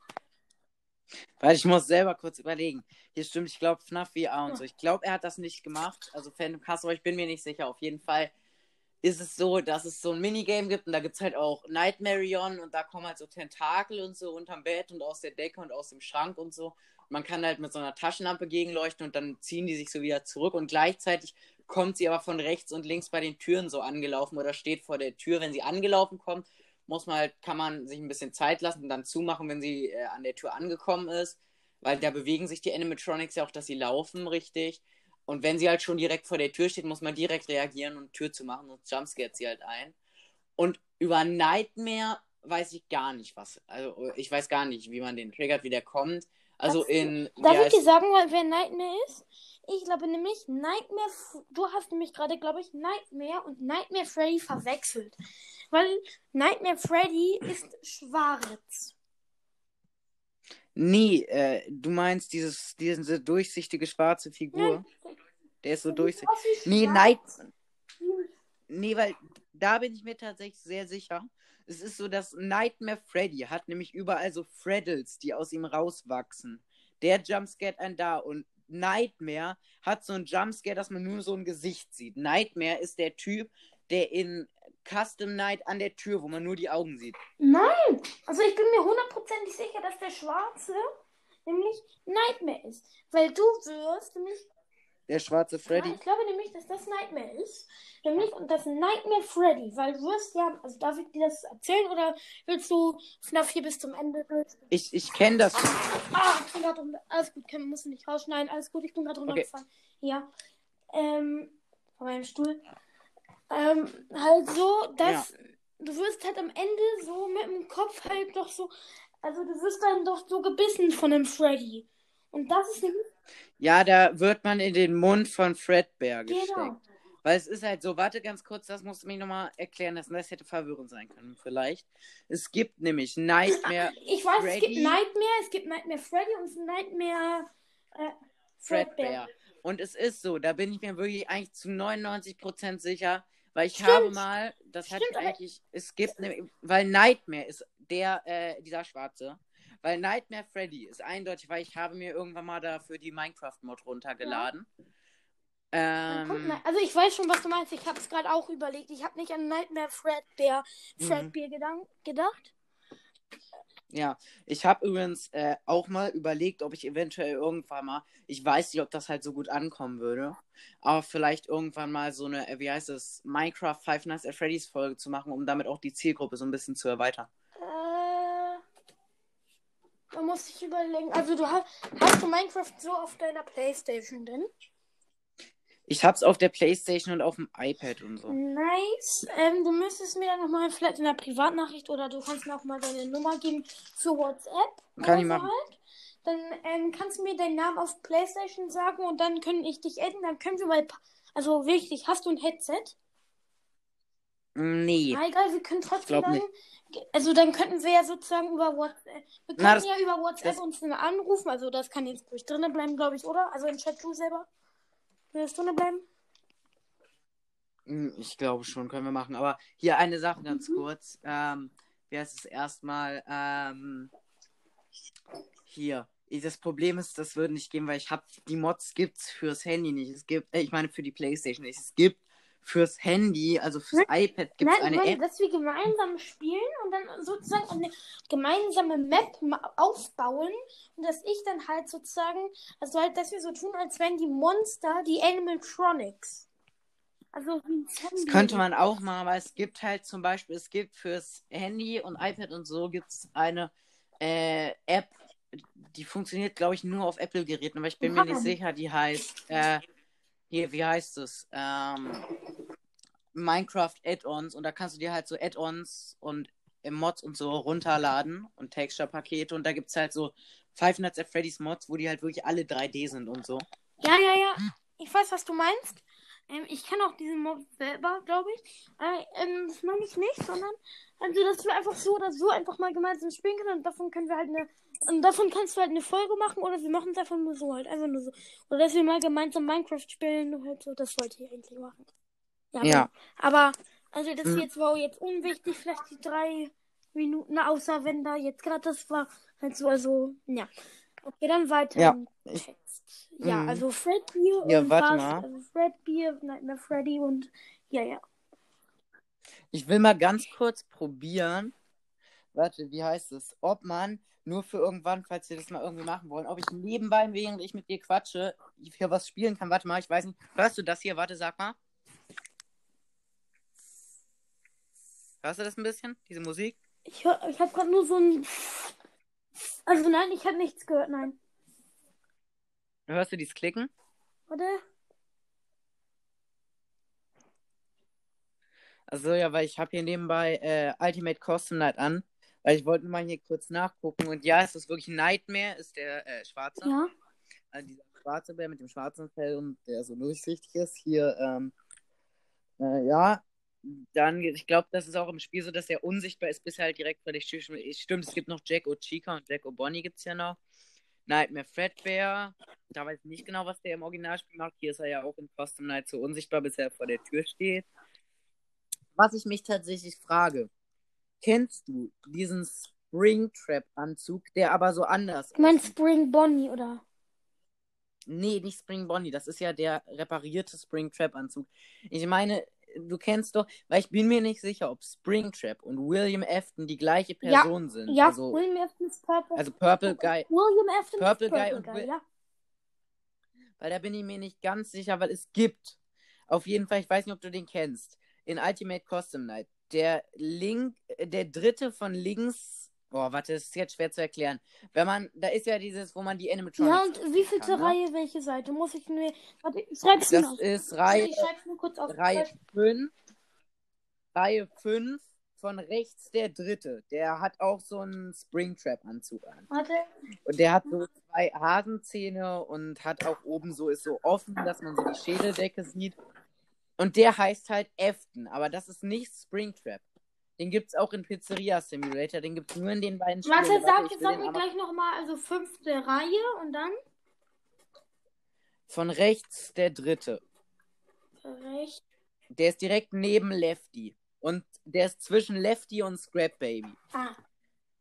Weil ich muss selber kurz überlegen. Hier stimmt, ich glaube FNAF VR und so. Ich glaube, er hat das nicht gemacht. Also Phantom Cast, aber ich bin mir nicht sicher. Auf jeden Fall ist es so, dass es so ein Minigame gibt und da gibt es halt auch Nightmare On und da kommen halt so Tentakel und so unterm Bett und aus der Decke und aus dem Schrank und so. Man kann halt mit so einer Taschenlampe gegenleuchten und dann ziehen die sich so wieder zurück und gleichzeitig kommt sie aber von rechts und links bei den Türen so angelaufen oder steht vor der Tür. Wenn sie angelaufen kommt, muss man halt, kann man sich ein bisschen Zeit lassen und dann zumachen, wenn sie äh, an der Tür angekommen ist. Weil da bewegen sich die Animatronics ja auch, dass sie laufen richtig. Und wenn sie halt schon direkt vor der Tür steht, muss man direkt reagieren und Tür zu machen, sonst jumpscaret sie halt ein. Und über Nightmare weiß ich gar nicht was. Also ich weiß gar nicht, wie man den triggert, wie der kommt. Also Das- in. Darf ich dir sagen, wer Nightmare ist? Ich glaube nämlich Nightmare. Du hast nämlich gerade, glaube ich, Nightmare und Nightmare Freddy verwechselt. Weil Nightmare Freddy ist schwarz. Nee, äh, du meinst dieses, diese durchsichtige schwarze Figur. Der ist so durchsichtig. Nee. Night. Nee, weil da bin ich mir tatsächlich sehr sicher. Es ist so, dass Nightmare Freddy hat nämlich überall so Freddles, die aus ihm rauswachsen. Der jumpscared einen da und Nightmare hat so ein Jumpscare, dass man nur so ein Gesicht sieht. Nightmare ist der Typ, der in Custom Night an der Tür, wo man nur die Augen sieht. Nein! Also ich bin mir hundertprozentig sicher, dass der Schwarze nämlich Nightmare ist. Weil du wirst nämlich. Der schwarze Freddy. Ja, ich glaube nämlich, dass das Nightmare ist. Nämlich, und das Nightmare Freddy. Weil du wirst ja. Also darf ich dir das erzählen oder willst du FNAF hier bis zum Ende? Ich, ich kenne das. Ah, ich bin gerade runter. Alles gut, kann, musst du nicht rausschneiden. Alles gut, ich bin gerade runtergefallen. Okay. Ja. Ähm, von meinem Stuhl. Ähm, halt so, dass ja. du wirst halt am Ende so mit dem Kopf halt doch so, also du wirst dann doch so gebissen von dem Freddy. Und das ist nämlich. Ja, da wird man in den Mund von Fredbear genau. gesteckt. Weil es ist halt so, warte ganz kurz, das musst du mir nochmal erklären lassen. Das hätte verwirrend sein können, vielleicht. Es gibt nämlich Nightmare. Ich weiß, Freddy, es gibt Nightmare, es gibt Nightmare Freddy und Nightmare äh, Fredbear. Fredbear. Und es ist so, da bin ich mir wirklich eigentlich zu 99% sicher, weil ich Stimmt. habe mal, das Stimmt, hatte ich eigentlich, es gibt, ne, weil Nightmare ist der, äh, dieser Schwarze. Weil Nightmare Freddy ist eindeutig, weil ich habe mir irgendwann mal dafür die Minecraft-Mod runtergeladen. Ja. Ähm, also ich weiß schon, was du meinst. Ich habe es gerade auch überlegt. Ich habe nicht an Nightmare Fredbear, Fredbear mhm. gedacht. Ja, ich habe übrigens äh, auch mal überlegt, ob ich eventuell irgendwann mal, ich weiß nicht, ob das halt so gut ankommen würde, aber vielleicht irgendwann mal so eine, äh, wie heißt es, Minecraft Five Nights at Freddy's Folge zu machen, um damit auch die Zielgruppe so ein bisschen zu erweitern. Da muss ich überlegen. Also du hast, hast du Minecraft so auf deiner Playstation drin? Ich hab's auf der Playstation und auf dem iPad und so. Nice. Ähm, du müsstest mir dann nochmal vielleicht in der Privatnachricht oder du kannst mir auch mal deine Nummer geben für WhatsApp. Kann ich machen. Halt. Dann ähm, kannst du mir deinen Namen auf Playstation sagen und dann können ich dich adden. Dann können wir mal. Also wichtig, hast du ein Headset? Nee. Na, egal, wir können trotzdem dann. Nicht. Also dann könnten wir ja sozusagen über WhatsApp. Wir können ja über WhatsApp uns anrufen. Also das kann jetzt ruhig drinnen bleiben, glaube ich, oder? Also im Chat du selber. Willst du bleiben? Hm, ich glaube schon, können wir machen. Aber hier eine Sache ganz mhm. kurz. Ähm, wie heißt es erstmal? Ähm, hier. Das Problem ist, das würde nicht gehen, weil ich habe die Mods gibt's fürs Handy nicht. Es gibt, äh, ich meine für die PlayStation nicht. Es gibt fürs Handy, also fürs Nein. iPad gibt es eine Nein, App. dass wir gemeinsam spielen und dann sozusagen eine gemeinsame Map aufbauen und dass ich dann halt sozusagen, also halt, dass wir so tun, als wären die Monster die Animatronics. Also das könnte man auch machen, aber es gibt halt zum Beispiel, es gibt fürs Handy und iPad und so gibt es eine äh, App, die funktioniert, glaube ich, nur auf Apple-Geräten, aber ich bin mir nicht sicher, die heißt äh, hier, wie heißt es? Ähm, Minecraft Add-ons und da kannst du dir halt so Add-ons und Mods und so runterladen und Texture-Pakete und da gibt es halt so Five Nights at Freddy's Mods, wo die halt wirklich alle 3D sind und so. Ja, ja, ja. Ich weiß, was du meinst. Ähm, ich kenne auch diesen Mod selber, glaube ich. Äh, ähm, das meine ich nicht, sondern also, dass wir einfach so oder so einfach mal gemeinsam spielen können und davon können wir halt eine und davon kannst du halt eine Folge machen oder wir machen es einfach nur so halt. Einfach nur so. Oder dass wir mal gemeinsam Minecraft spielen. Halt so. Das wollte ich eigentlich machen. Ja. ja. Aber, also das mhm. jetzt war jetzt unwichtig, vielleicht die drei Minuten, außer wenn da jetzt gerade das war. Halt so, also, ja. Okay, dann weiter ja. Text. Ja, mhm. also Fred Beer ja, und warte mal. Also Fred Beer, Nightmare Freddy und ja, ja. Ich will mal ganz kurz probieren. Warte, wie heißt es? Ob man nur für irgendwann, falls wir das mal irgendwie machen wollen, ob ich nebenbei, während ich mit dir quatsche, hier was spielen kann. Warte mal, ich weiß nicht. Hörst du das hier? Warte, sag mal. Hörst du das ein bisschen, diese Musik? Ich, hör, ich habe gerade nur so ein. Also nein, ich habe nichts gehört, nein. Hörst du dieses Klicken? Warte. Also ja, weil ich habe hier nebenbei äh, Ultimate Custom Night an. Weil ich wollte mal hier kurz nachgucken. Und ja, es ist wirklich Nightmare, ist der äh, schwarze. Ja. Also dieser schwarze Bär mit dem schwarzen Fell und der so durchsichtig ist. Hier, ähm, äh, ja. Dann, ich glaube, das ist auch im Spiel so, dass er unsichtbar ist, bis er halt direkt vor der Tür Stimmt, es gibt noch Jack O'Chica und Jack O'Bonny gibt es ja noch. Nightmare Fredbear. Da weiß ich nicht genau, was der im Originalspiel macht. Hier ist er ja auch in Custom Night so unsichtbar, bis er vor der Tür steht. Was ich mich tatsächlich frage, Kennst du diesen Springtrap-Anzug, der aber so anders ist? Du meinst Spring Bonnie, oder? Nee, nicht Spring Bonnie. Das ist ja der reparierte Spring Trap Anzug. Ich meine, du kennst doch, weil ich bin mir nicht sicher, ob Springtrap und William Afton die gleiche Person ja, sind. Ja, also, William Afton ist Purple. Also Purple Guy. William Afton Purple, ist Purple Guy und Guy, ja. Weil da bin ich mir nicht ganz sicher, weil es gibt. Auf jeden Fall, ich weiß nicht, ob du den kennst. In Ultimate Custom Night. Der Link, äh, der dritte von links. Oh, warte, das ist jetzt schwer zu erklären. Wenn man, da ist ja dieses, wo man die Animatronics. Ja, und wie viel zur ne? Reihe, welche Seite? Muss ich mir. Warte, ich schreib's mir Das ist Reihe, Ich schreib's mir kurz auf. Reihe 5. Reihe 5 von rechts der dritte. Der hat auch so einen Springtrap-Anzug an. Warte. Und der hat so zwei Hasenzähne und hat auch oben so, ist so offen, dass man so die Schädeldecke sieht. Und der heißt halt Afton, aber das ist nicht Springtrap. Den gibt's auch in Pizzeria Simulator, den gibt's nur in den beiden Spielen. Warte, sag, will sag mir aber- gleich nochmal, also fünfte Reihe und dann Von rechts der dritte. rechts. Der ist direkt neben Lefty. Und der ist zwischen Lefty und Scrap Baby. Ah,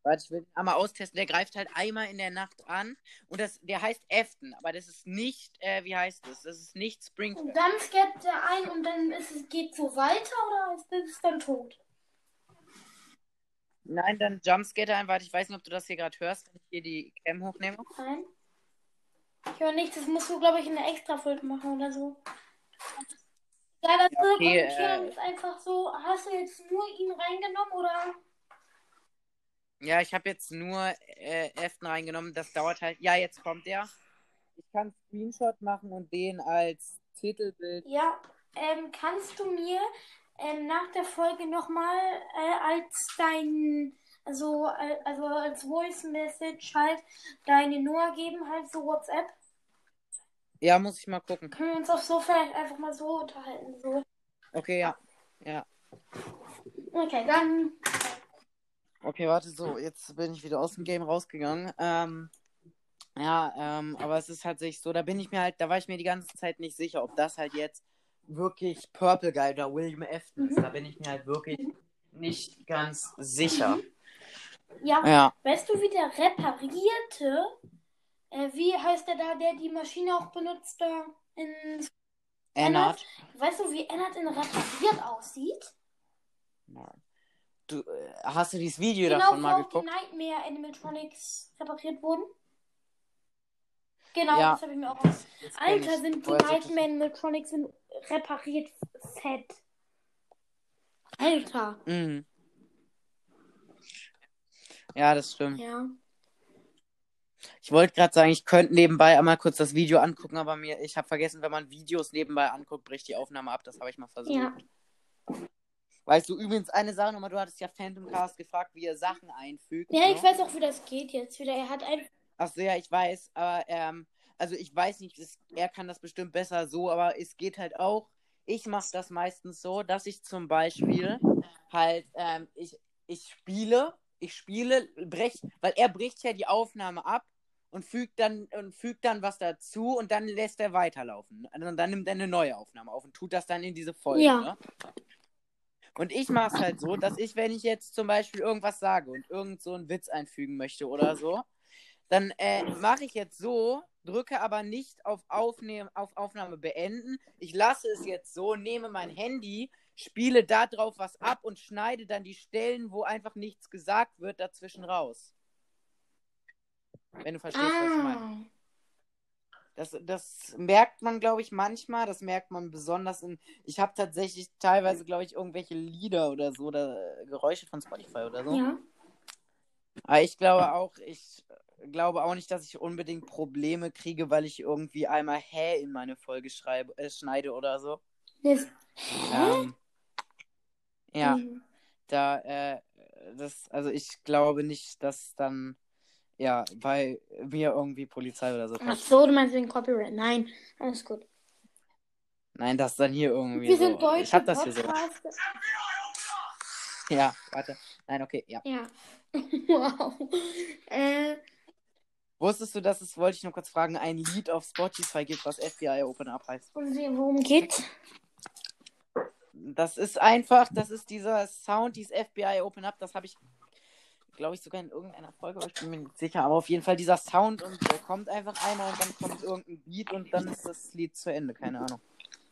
Warte, ich will ihn einmal austesten. Der greift halt einmal in der Nacht an. Und das, der heißt Afton, aber das ist nicht, äh, wie heißt das? Das ist nicht und Springtrap. dann scannt er ein und dann ist es, geht so weiter oder ist es dann tot? Nein, dann Jumpscatter ein. Warte, ich weiß nicht, ob du das hier gerade hörst, wenn ich hier die Cam hochnehme. Nein. Ich höre nichts, das musst du, glaube ich, in der Extra-Folge machen oder so. Ja, das Ja, okay, äh, ist einfach so. Hast du jetzt nur ihn reingenommen oder? Ja, ich habe jetzt nur äh, Afton reingenommen. Das dauert halt. Ja, jetzt kommt der. Ich kann Screenshot machen und den als Titelbild. Ja, ähm, kannst du mir ähm, nach der Folge nochmal äh, als dein, also, äh, also als Voice Message halt deine Nummer geben, halt so WhatsApp? Ja, muss ich mal gucken. Können wir uns auf so vielleicht einfach mal so unterhalten, so. Okay, ja. Ja. Okay, dann. Okay, warte, so, jetzt bin ich wieder aus dem Game rausgegangen. Ähm, ja, ähm, aber es ist tatsächlich so, da bin ich mir halt, da war ich mir die ganze Zeit nicht sicher, ob das halt jetzt wirklich Purple Guy oder William Afton ist. Da bin ich mir halt wirklich nicht ganz sicher. Ja, Ja, weißt du, wie der reparierte, äh, wie heißt der da, der die Maschine auch benutzt da in. Ennard. Weißt du, wie Ennard in repariert aussieht? Du, äh, hast du dieses Video Genau, davon mal die geguckt? Nightmare Animatronics repariert wurden. Genau, Ja. das habe ich mir auch. Kenn Alter, sind die Nightmare Animatronics repariert fett. Alter. Mhm. Ja, das stimmt. Ja. Ich wollte gerade sagen, ich könnte nebenbei einmal kurz das Video angucken, aber mir, ich habe vergessen, wenn man Videos nebenbei anguckt, bricht die Aufnahme ab. Das habe ich mal versucht. Ja. Weißt du, übrigens eine Sache nochmal, du hattest ja Phantom Cast gefragt, wie er Sachen einfügt. Ja, ne? ich weiß auch, wie das geht jetzt wieder. Er hat ein. Ach so, ja, ich weiß, aber ähm, also ich weiß nicht, es, er kann das bestimmt besser so, aber es geht halt auch. Ich mache das meistens so, dass ich zum Beispiel halt, ähm, ich, ich spiele, ich spiele, brech, weil er bricht ja die Aufnahme ab und fügt dann und fügt dann was dazu und dann lässt er weiterlaufen. Also dann nimmt er eine neue Aufnahme auf und tut das dann in diese Folge. Ja. Ne? Und ich mache es halt so, dass ich, wenn ich jetzt zum Beispiel irgendwas sage und irgend so einen Witz einfügen möchte oder so, dann äh, mache ich jetzt so, drücke aber nicht auf, Aufnehm, auf Aufnahme beenden. Ich lasse es jetzt so, nehme mein Handy, spiele da drauf was ab und schneide dann die Stellen, wo einfach nichts gesagt wird, dazwischen raus. Wenn du verstehst, was ich meine. Das, das merkt man, glaube ich, manchmal. Das merkt man besonders in. Ich habe tatsächlich teilweise, glaube ich, irgendwelche Lieder oder so oder äh, Geräusche von Spotify oder so. Ja. Aber ich glaube auch, ich glaube auch nicht, dass ich unbedingt Probleme kriege, weil ich irgendwie einmal Hä in meine Folge schreibe, äh, schneide oder so. Das, Ähm, ja, Mhm. da, äh, das, also ich glaube nicht, dass dann, ja, bei mir irgendwie Polizei oder so Ach so, du meinst wegen Copyright. Nein, alles gut. Nein, dass dann hier irgendwie Wir so. sind deutsche ich hab das hier so. Ja, warte. Nein, okay, ja. Ja. wow. Äh, Wusstest du, dass es, wollte ich nur kurz fragen, ein Lied auf Spotify gibt, was FBI Open Up heißt? und worum geht's? Das ist einfach, das ist dieser Sound, dieses FBI Open Up, das habe ich glaube ich, sogar in irgendeiner Folge, aber ich bin mir nicht sicher. Aber auf jeden Fall dieser Sound und da kommt einfach einer und dann kommt irgendein Beat und dann ist das Lied zu Ende. Keine Ahnung.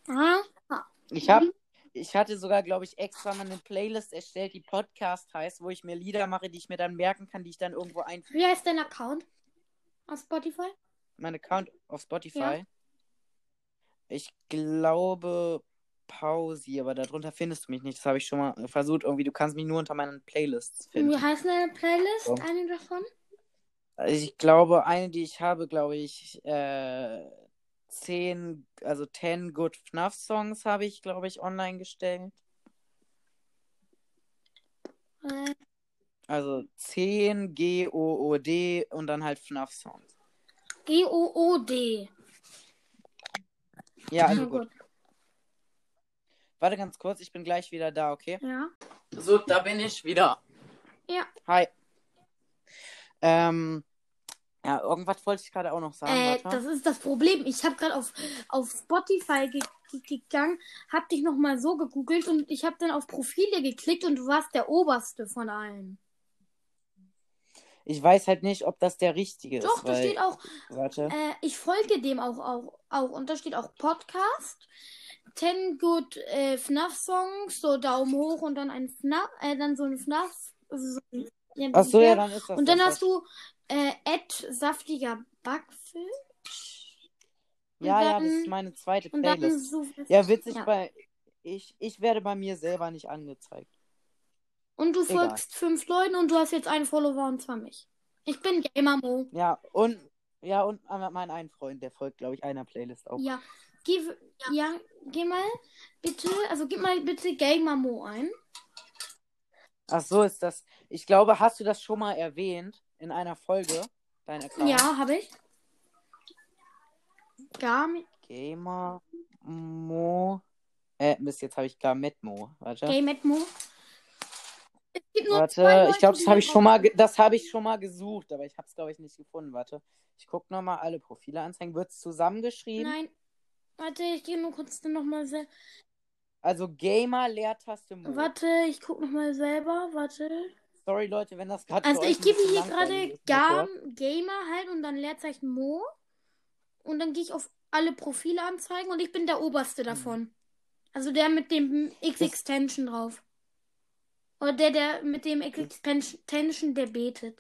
Ah, Ich habe, ich hatte sogar, glaube ich, extra mal eine Playlist erstellt, die Podcast heißt, wo ich mir Lieder mache, die ich mir dann merken kann, die ich dann irgendwo einfüge. wie heißt dein Account? Auf Spotify? Mein Account auf Spotify. Ja. Ich glaube Pausi, aber darunter findest du mich nicht. Das habe ich schon mal versucht. Irgendwie, du kannst mich nur unter meinen Playlists finden. Wie heißt deine Playlist? So. Eine davon? Also ich glaube, eine, die ich habe, glaube ich, äh, 10, also 10 Good FNAF Songs habe ich, glaube ich, online gestellt. Äh, Also 10 G-O-O-D und dann halt FNAF Songs. G-O-O-D. Ja, also Na gut. Warte ganz kurz, ich bin gleich wieder da, okay? Ja. So, da bin ich wieder. Ja. Hi. Ähm, ja, irgendwas wollte ich gerade auch noch sagen. Äh, das ist das Problem. Ich habe gerade auf, auf Spotify ge ge gegangen, hab dich nochmal so gegoogelt und ich habe dann auf Profile geklickt und du warst der oberste von allen. Ich weiß halt nicht, ob das der richtige Doch, ist. da weil, steht auch, Warte. äh, ich folge dem auch, auch, auch. Und da steht auch Podcast, 10 Good äh, FNAF-Songs, so Daumen hoch und dann ein FNAF, äh, dann so ein FNAF. So, ja, Ach so, ja, dann ist das Und dann das, hast du äh, Ed saftiger Backfisch. Ja, ja, das dann- ist meine zweite dann Playlist. so. Ja, witzig, Ja. bei. Ich, ich werde bei mir selber nicht angezeigt. Und du Egal. folgst fünf Leuten und du hast jetzt einen Follower und zwar mich. Ich bin Gamer-Mo. Ja, und. Ja, und mein einen Freund, der folgt, glaube ich, einer Playlist auch. Ja. Geh, ja, geh mal bitte, also gib mal bitte Gamer-Mo ein. Ach so ist das. Ich glaube, hast du das schon mal erwähnt in einer Folge? Dein Account? Ja, habe ich. Gamer Mo. Äh, Mist, jetzt habe ich gar Metmo. Warte. Game-Mo. Es gibt nur Warte, ich glaube, das habe ich schon mal, das habe ich schon mal gesucht, aber ich habe es glaube ich nicht gefunden. Warte, ich gucke noch mal alle Profile anzeigen. Wird es zusammengeschrieben? Nein. Warte, ich gehe nur kurz dann nochmal sel Also Gamer Leertaste Mo. Warte, ich guck nochmal selber. Warte. Sorry Leute, wenn das gerade Also ich gebe hier gerade. Gamer halt und dann Leerzeichen Mo. Und dann gehe ich auf alle Profile anzeigen und ich bin der oberste davon. Also der mit dem X-Extension drauf. Oder der, der mit dem X-Extension, der betet.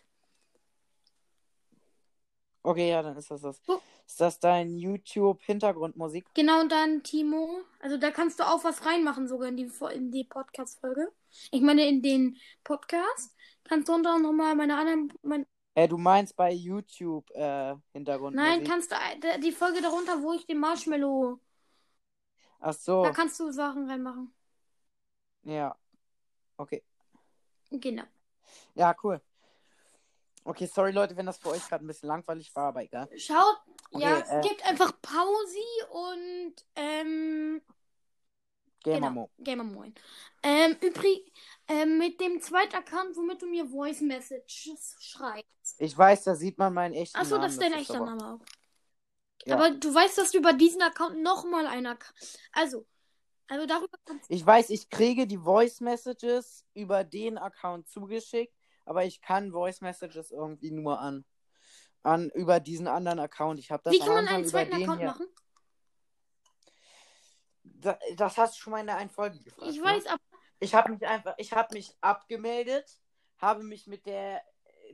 Okay, ja, dann ist das das. Guck. Ist das dein YouTube Hintergrundmusik? Genau, und dann Timo. Also da kannst du auch was reinmachen, sogar in die, in die Podcast-Folge. Ich meine, in den Podcast. Kannst du unter nochmal meine anderen. Mein, Äh, du meinst bei YouTube äh, Hintergrundmusik? nein, kannst du äh, die Folge darunter, wo ich den Marshmallow. Ach so, Da kannst du Sachen reinmachen. ja. Okay. Genau. Ja, cool. Okay, sorry Leute, wenn das für euch gerade ein bisschen langweilig war, aber egal. Schaut, Okay, ja, äh, gebt einfach Pausi und ähm, Gamer genau, Moin. Ähm, übrig, ähm, mit dem zweiten Account, womit du mir Voice Messages schreibst. Ich weiß, da sieht man meinen echten Achso, Namen. das ist dein echter aber- Name auch. Ja. Aber du weißt, dass du über diesen Account nochmal einer. Also, also darüber kannst Ich weiß, ich kriege die Voice Messages über den Account zugeschickt, aber ich kann Voice Messages irgendwie nur an, an über diesen anderen Account. Ich habe das Wie kann man einen zweiten Account hier. machen? Da, das hast du schon mal in der einen Folge gefragt. Ich ne? weiß, aber Ich habe mich einfach, ich habe mich abgemeldet, habe mich mit der,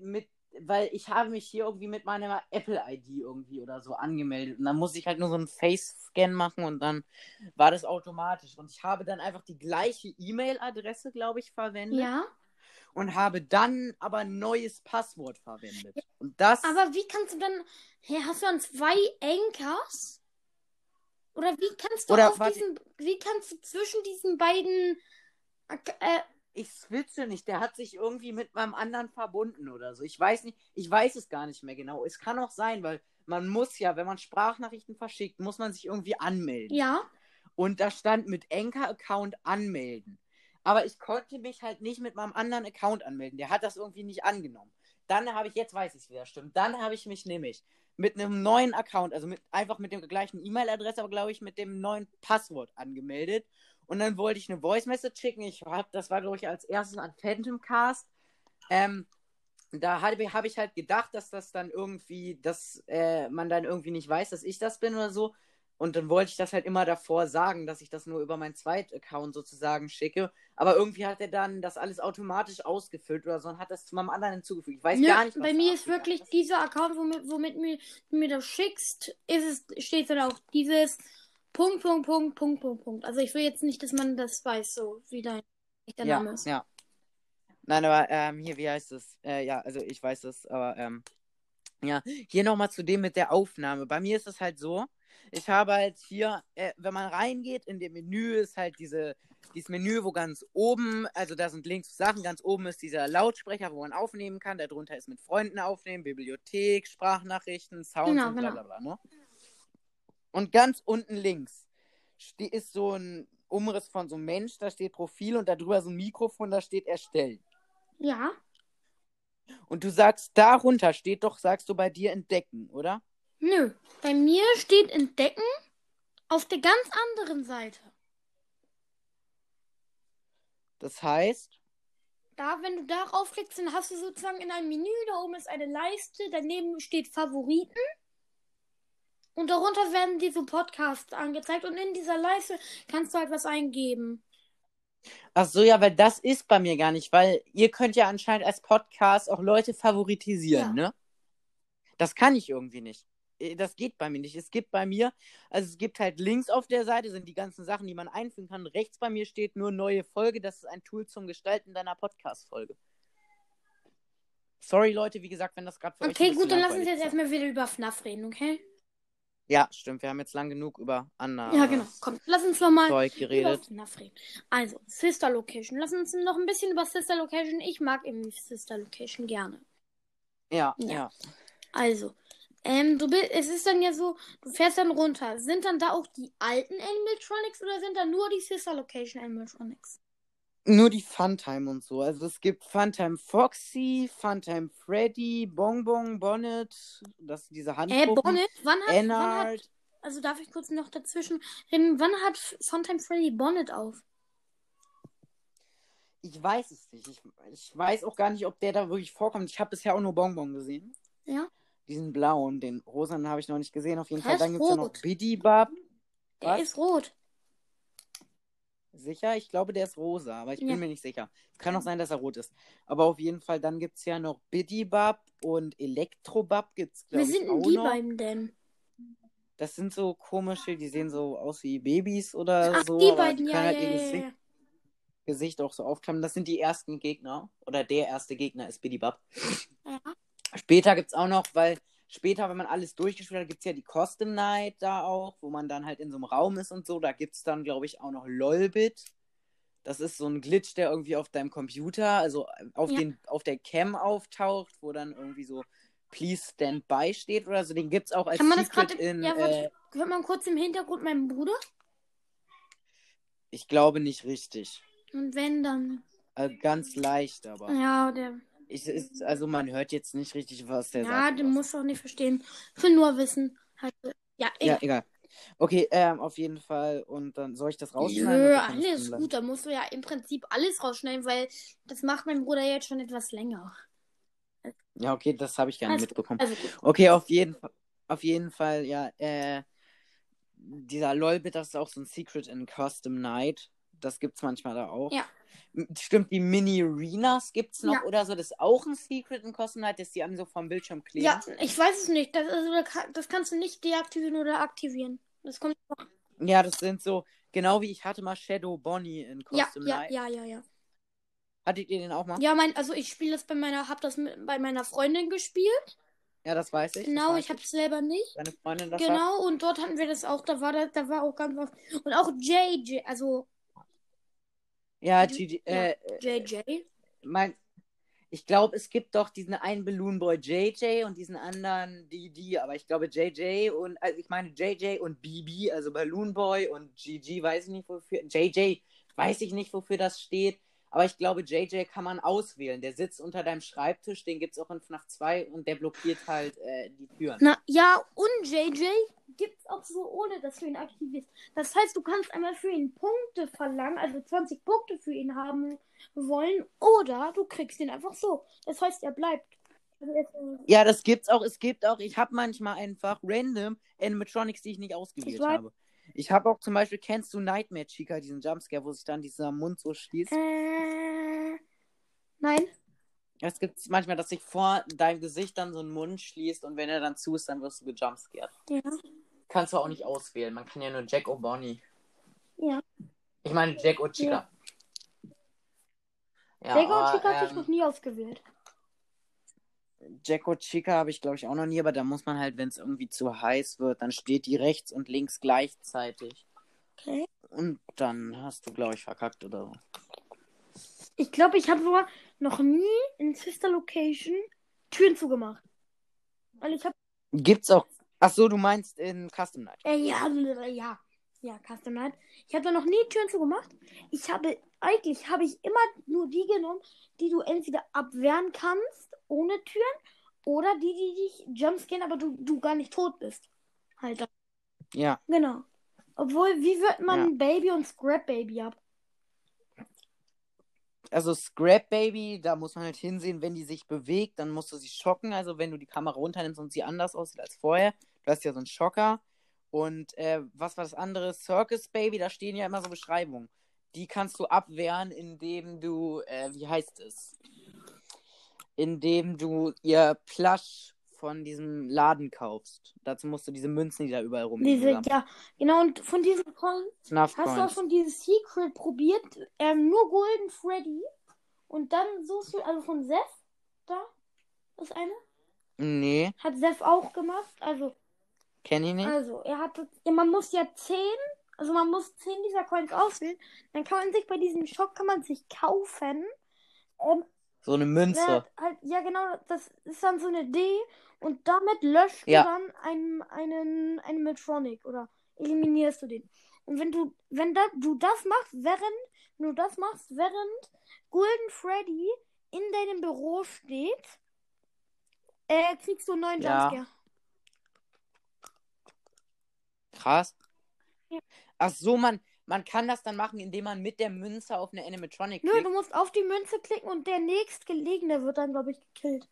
mit, weil ich habe mich hier irgendwie mit meiner Apple-ID irgendwie oder so angemeldet und dann musste ich halt nur so einen Face-Scan machen und dann war das automatisch und ich habe dann einfach die gleiche E-Mail-Adresse, glaube ich, verwendet ja. Und habe dann aber ein neues Passwort verwendet und das, Aber wie kannst du dann. Hey, hast du dann zwei Anchors? Oder wie kannst du Oder auf diesen. Wie kannst du zwischen diesen beiden. Äh, ich switche nicht, der hat sich irgendwie mit meinem anderen verbunden oder so. Ich weiß nicht, ich weiß es gar nicht mehr genau. Es kann auch sein, weil man muss ja, wenn man Sprachnachrichten verschickt, muss man sich irgendwie anmelden. ja. Und da stand mit Anchor-Account anmelden. Aber ich konnte mich halt nicht mit meinem anderen Account anmelden. Der hat das irgendwie nicht angenommen. Dann habe ich, jetzt weiß ich es wieder, stimmt. Dann habe ich mich nämlich mit einem neuen Account, also mit, einfach mit dem gleichen E-Mail-Adresse, aber glaube ich mit dem neuen Passwort angemeldet. Und dann wollte ich eine Voice-Message schicken. Ich habe, das war glaube ich als erstes an Phantom Cast. Ähm, da habe hab ich halt gedacht, dass das dann irgendwie, dass äh, man dann irgendwie nicht weiß, dass ich das bin oder so. Und dann wollte ich das halt immer davor sagen, dass ich das nur über meinen Zweit-Account sozusagen schicke. Aber irgendwie hat er dann das alles automatisch ausgefüllt oder so und hat das zu meinem anderen hinzugefügt. Ich weiß Nö, gar nicht, was bei mir ist wirklich dieser Account, womit, womit mir, du mir das schickst, ist es, steht dann auch dieses Punkt, Punkt, Punkt, Punkt, Punkt, Punkt. Also ich will jetzt nicht, dass man das weiß, so wie dein echter Ja, Name ist. ja. Nein, aber ähm, hier, wie heißt es? Äh, ja, also ich weiß es, aber ähm, ja, hier nochmal zu dem mit der Aufnahme. Bei mir ist es halt so, ich habe halt hier, äh, wenn man reingeht, in dem Menü ist halt diese, dieses Menü, wo ganz oben, also da sind links Sachen, ganz oben ist dieser Lautsprecher, wo man aufnehmen kann, darunter ist mit Freunden aufnehmen, Bibliothek, Sprachnachrichten, Sounds Genau, und bla genau. bla bla, ne? Und ganz unten links ist so ein Umriss von so einem Mensch, da steht Profil und darüber so ein Mikrofon, da steht Erstellen. Ja, Und du sagst, darunter steht doch, sagst du bei dir entdecken, oder? Nö. Bei mir steht Entdecken auf der ganz anderen Seite. Das heißt, Da, wenn du darauf klickst, dann hast du sozusagen in einem Menü, da oben ist eine Leiste, daneben steht Favoriten. Und darunter werden diese Podcasts angezeigt und in dieser Leiste kannst du halt was eingeben. ach so, ja, weil das ist bei mir gar nicht, weil ihr könnt ja anscheinend als Podcast auch Leute favoritisieren, Ja. ne? Das kann ich irgendwie nicht. Äh, Das geht bei mir nicht. Es gibt bei mir, also es gibt halt links auf der Seite sind die ganzen Sachen, die man einfügen kann. Rechts bei mir steht nur neue Folge. Das ist ein Tool zum Gestalten deiner Podcast-Folge. Sorry, Leute, wie gesagt, wenn das gerade für Okay, gut, dann lass uns jetzt erstmal wieder über FNAF reden, okay? Ja, stimmt. Wir haben jetzt lang genug über anderes Ja, genau. Komm, lass uns nochmal über. FNAF reden. Also, Sister Location. Lass uns noch ein bisschen über Sister Location. Ich mag irgendwie Sister Location gerne. Ja, Ja. ja. Also, ähm, du bist, es ist dann ja so, du fährst dann runter. Sind dann da auch die alten Animatronics oder sind da nur die Sister Location Animatronics? Nur die Funtime und so. Also es gibt Funtime Foxy, Funtime Freddy, Bonbon, Bonnet, das sind diese Äh, Handpuppen. Bonnet, wann hat, wann Ennard. hat, also darf ich kurz noch dazwischen reden, wann hat Funtime Freddy Bonnet auf? Ich weiß es nicht. Ich, ich weiß auch gar nicht, ob der da wirklich vorkommt. Ich habe bisher auch nur Bonbon gesehen. Ja? Diesen blauen, den rosanen habe ich noch nicht gesehen. Auf jeden Der Fall. Dann gibt es ja noch. Bidibab. Der ist rot. Sicher? Ich glaube, der ist rosa, aber ich Ja. bin mir nicht sicher. Es kann auch sein, dass er rot ist. Aber auf jeden Fall, dann gibt es ja noch Bidibab und Elektrobab gibt es, Wer glaube ich, sind denn auch die noch. beiden denn? Das sind so komische, die sehen so aus wie Babys oder Ach, so, die beiden, die ja, ja, halt ihr ja, Gesicht, ja. Gesicht auch so aufklappen. Das sind die ersten Gegner. Oder der erste Gegner ist Bidibab. Später gibt es auch noch, weil später, wenn man alles durchgespielt hat, gibt es ja die Custom Night da auch, wo man dann halt in so einem Raum ist und so. Da gibt es dann, glaube ich, auch noch Lolbit. Das ist so ein Glitch, der irgendwie auf deinem Computer, also auf, Ja. den, auf der Cam auftaucht, wo dann irgendwie so Please Stand By steht oder so. Den gibt es auch als Kann man das gerade. in. Ja, äh, warte. Hört man kurz im Hintergrund meinen Bruder? ich glaube nicht richtig. Und wenn dann. Also ganz leicht, aber. Ja, der. Ich, ist, also man hört jetzt nicht richtig, was der Ja, sagt. den oder muss auch nicht verstehen. Ich will nur wissen. Halt, ja, so. Ja, egal. egal. Okay, ähm, auf jeden Fall. Und dann soll ich das rausschneiden? Nö, alles gut. Da musst du ja im Prinzip alles rausschneiden, weil das macht mein Bruder jetzt schon etwas länger. Ja, okay, das habe ich gar nicht Also, mitbekommen. also. Okay, auf jeden Fall. Auf jeden Fall, ja, äh, dieser LOL-Bit, das ist auch so ein Secret in Custom Night. Das gibt's manchmal da auch. Ja. Stimmt, die Mini-Arenas gibt's noch Ja. oder so. Das ist auch ein Secret in Night, dass die an so vom Bildschirm kleben. Ja, ich weiß es nicht. Das, also, das kannst du nicht deaktivieren oder aktivieren. Das kommt. Ja, das sind so, genau wie ich hatte mal Shadow Bonnie in Ja, Custom ja, Night. ja, ja, ja. Hattet ihr den auch mal? Ja, mein, also ich spiele das bei meiner, hab das mit, bei meiner Freundin gespielt. Ja, das weiß ich. Genau, weiß ich hab's selber nicht. Deine Freundin das hat. Genau, und dort hatten wir das auch. Da war das, da war auch ganz was. Und auch JJ, also Ja, GG, ja. äh, JJ. mein, ich glaube, es gibt doch diesen einen Balloon Boy JJ und diesen anderen DD, aber ich glaube JJ und, also ich meine JJ und BB, also Balloon Boy und GG, weiß ich nicht wofür, JJ, weiß ich nicht wofür das steht, aber ich glaube JJ kann man auswählen, der sitzt unter deinem Schreibtisch, den gibt es auch in FNAF 2 und der blockiert halt äh, die Türen. Na, ja, und JJ gibt's auch so, ohne dass du ihn aktivierst. Das heißt, du kannst einmal für ihn Punkte verlangen, also 20 Punkte für ihn haben wollen, oder du kriegst ihn einfach so. Das heißt, er bleibt. Ja, das gibt's auch. Es gibt auch, ich habe manchmal einfach random Animatronics, die ich nicht ausgewählt Ich habe. Ich habe auch zum Beispiel, kennst du Nightmare Chica, diesen Jumpscare, wo sich dann dieser Mund so schließt? Äh, nein. Es gibt manchmal, dass sich vor deinem Gesicht dann so ein Mund schließt und wenn er dann zu ist, dann wirst du gejumpscared. Ja. Kannst du auch nicht auswählen. Man kann ja nur Jack oder Bonnie. Ja. Ich meine Jack oder Chica. Ja, Lego und aber, Chica hatte ich ähm, noch nie ausgewählt. Jacko Chica habe ich, glaube ich, auch noch nie, aber da muss man halt, wenn es irgendwie zu heiß wird, dann steht die rechts und links gleichzeitig. Okay. Und dann hast du, glaube ich, verkackt oder so. Ich glaube, ich habe sogar noch nie in Sister Location Türen zugemacht. Weil ich habe. Gibt's auch. Ach so, du meinst in Custom Night. Äh, ja, ja. Ja, Custom Night. Ich habe da noch nie Türen zugemacht. Ich habe. Eigentlich habe ich immer nur die genommen, die du entweder abwehren kannst, ohne Türen, oder die, die dich jumpscannen, aber du, du gar nicht tot bist. Halt. dann. Ja. Genau. Obwohl, wie wird man Ja. ein Baby und Scrap Baby ab? Also Scrap Baby, da muss man halt hinsehen, wenn die sich bewegt, dann musst du sie schocken. Also wenn du die Kamera runternimmst und sie anders aussieht als vorher. Du hast ja so einen Schocker. Und äh, was war das andere? Circus Baby, da stehen ja immer so Beschreibungen. Die kannst du abwehren, indem du, äh, wie heißt es? Indem du ihr Plush von diesem Laden kaufst. Dazu musst du diese Münzen, die da überall rumliegen. Diese, ja, genau, und von diesen Coins Snuff Hast du auch schon dieses Secret probiert? Ähm, nur Golden Freddy. Und dann suchst du, also von Seth, da, das eine, Nee, hat Seth auch gemacht. Also, kenn ich nicht. also, er hat, ja, man muss ja 10, also man muss 10 dieser Coins auswählen. Dann kann man sich bei diesem Shop, kann man sich kaufen. Ähm, So eine Münze. ja, halt, ja, genau, das ist dann so eine Idee. Und damit löscht Ja. du dann einen, einen, einen Metronic oder eliminierst du den. Und wenn du, wenn da, du das machst, während, du das machst, während Golden Freddy in deinem Büro steht, äh, kriegst du einen neuen Ja. Jumpscare. Krass. Ja. Ach so, man, man kann das dann machen, indem man mit der Münze auf eine Animatronic Nö, klickt. du musst auf die Münze klicken und der nächstgelegene wird dann, glaube ich, gekillt.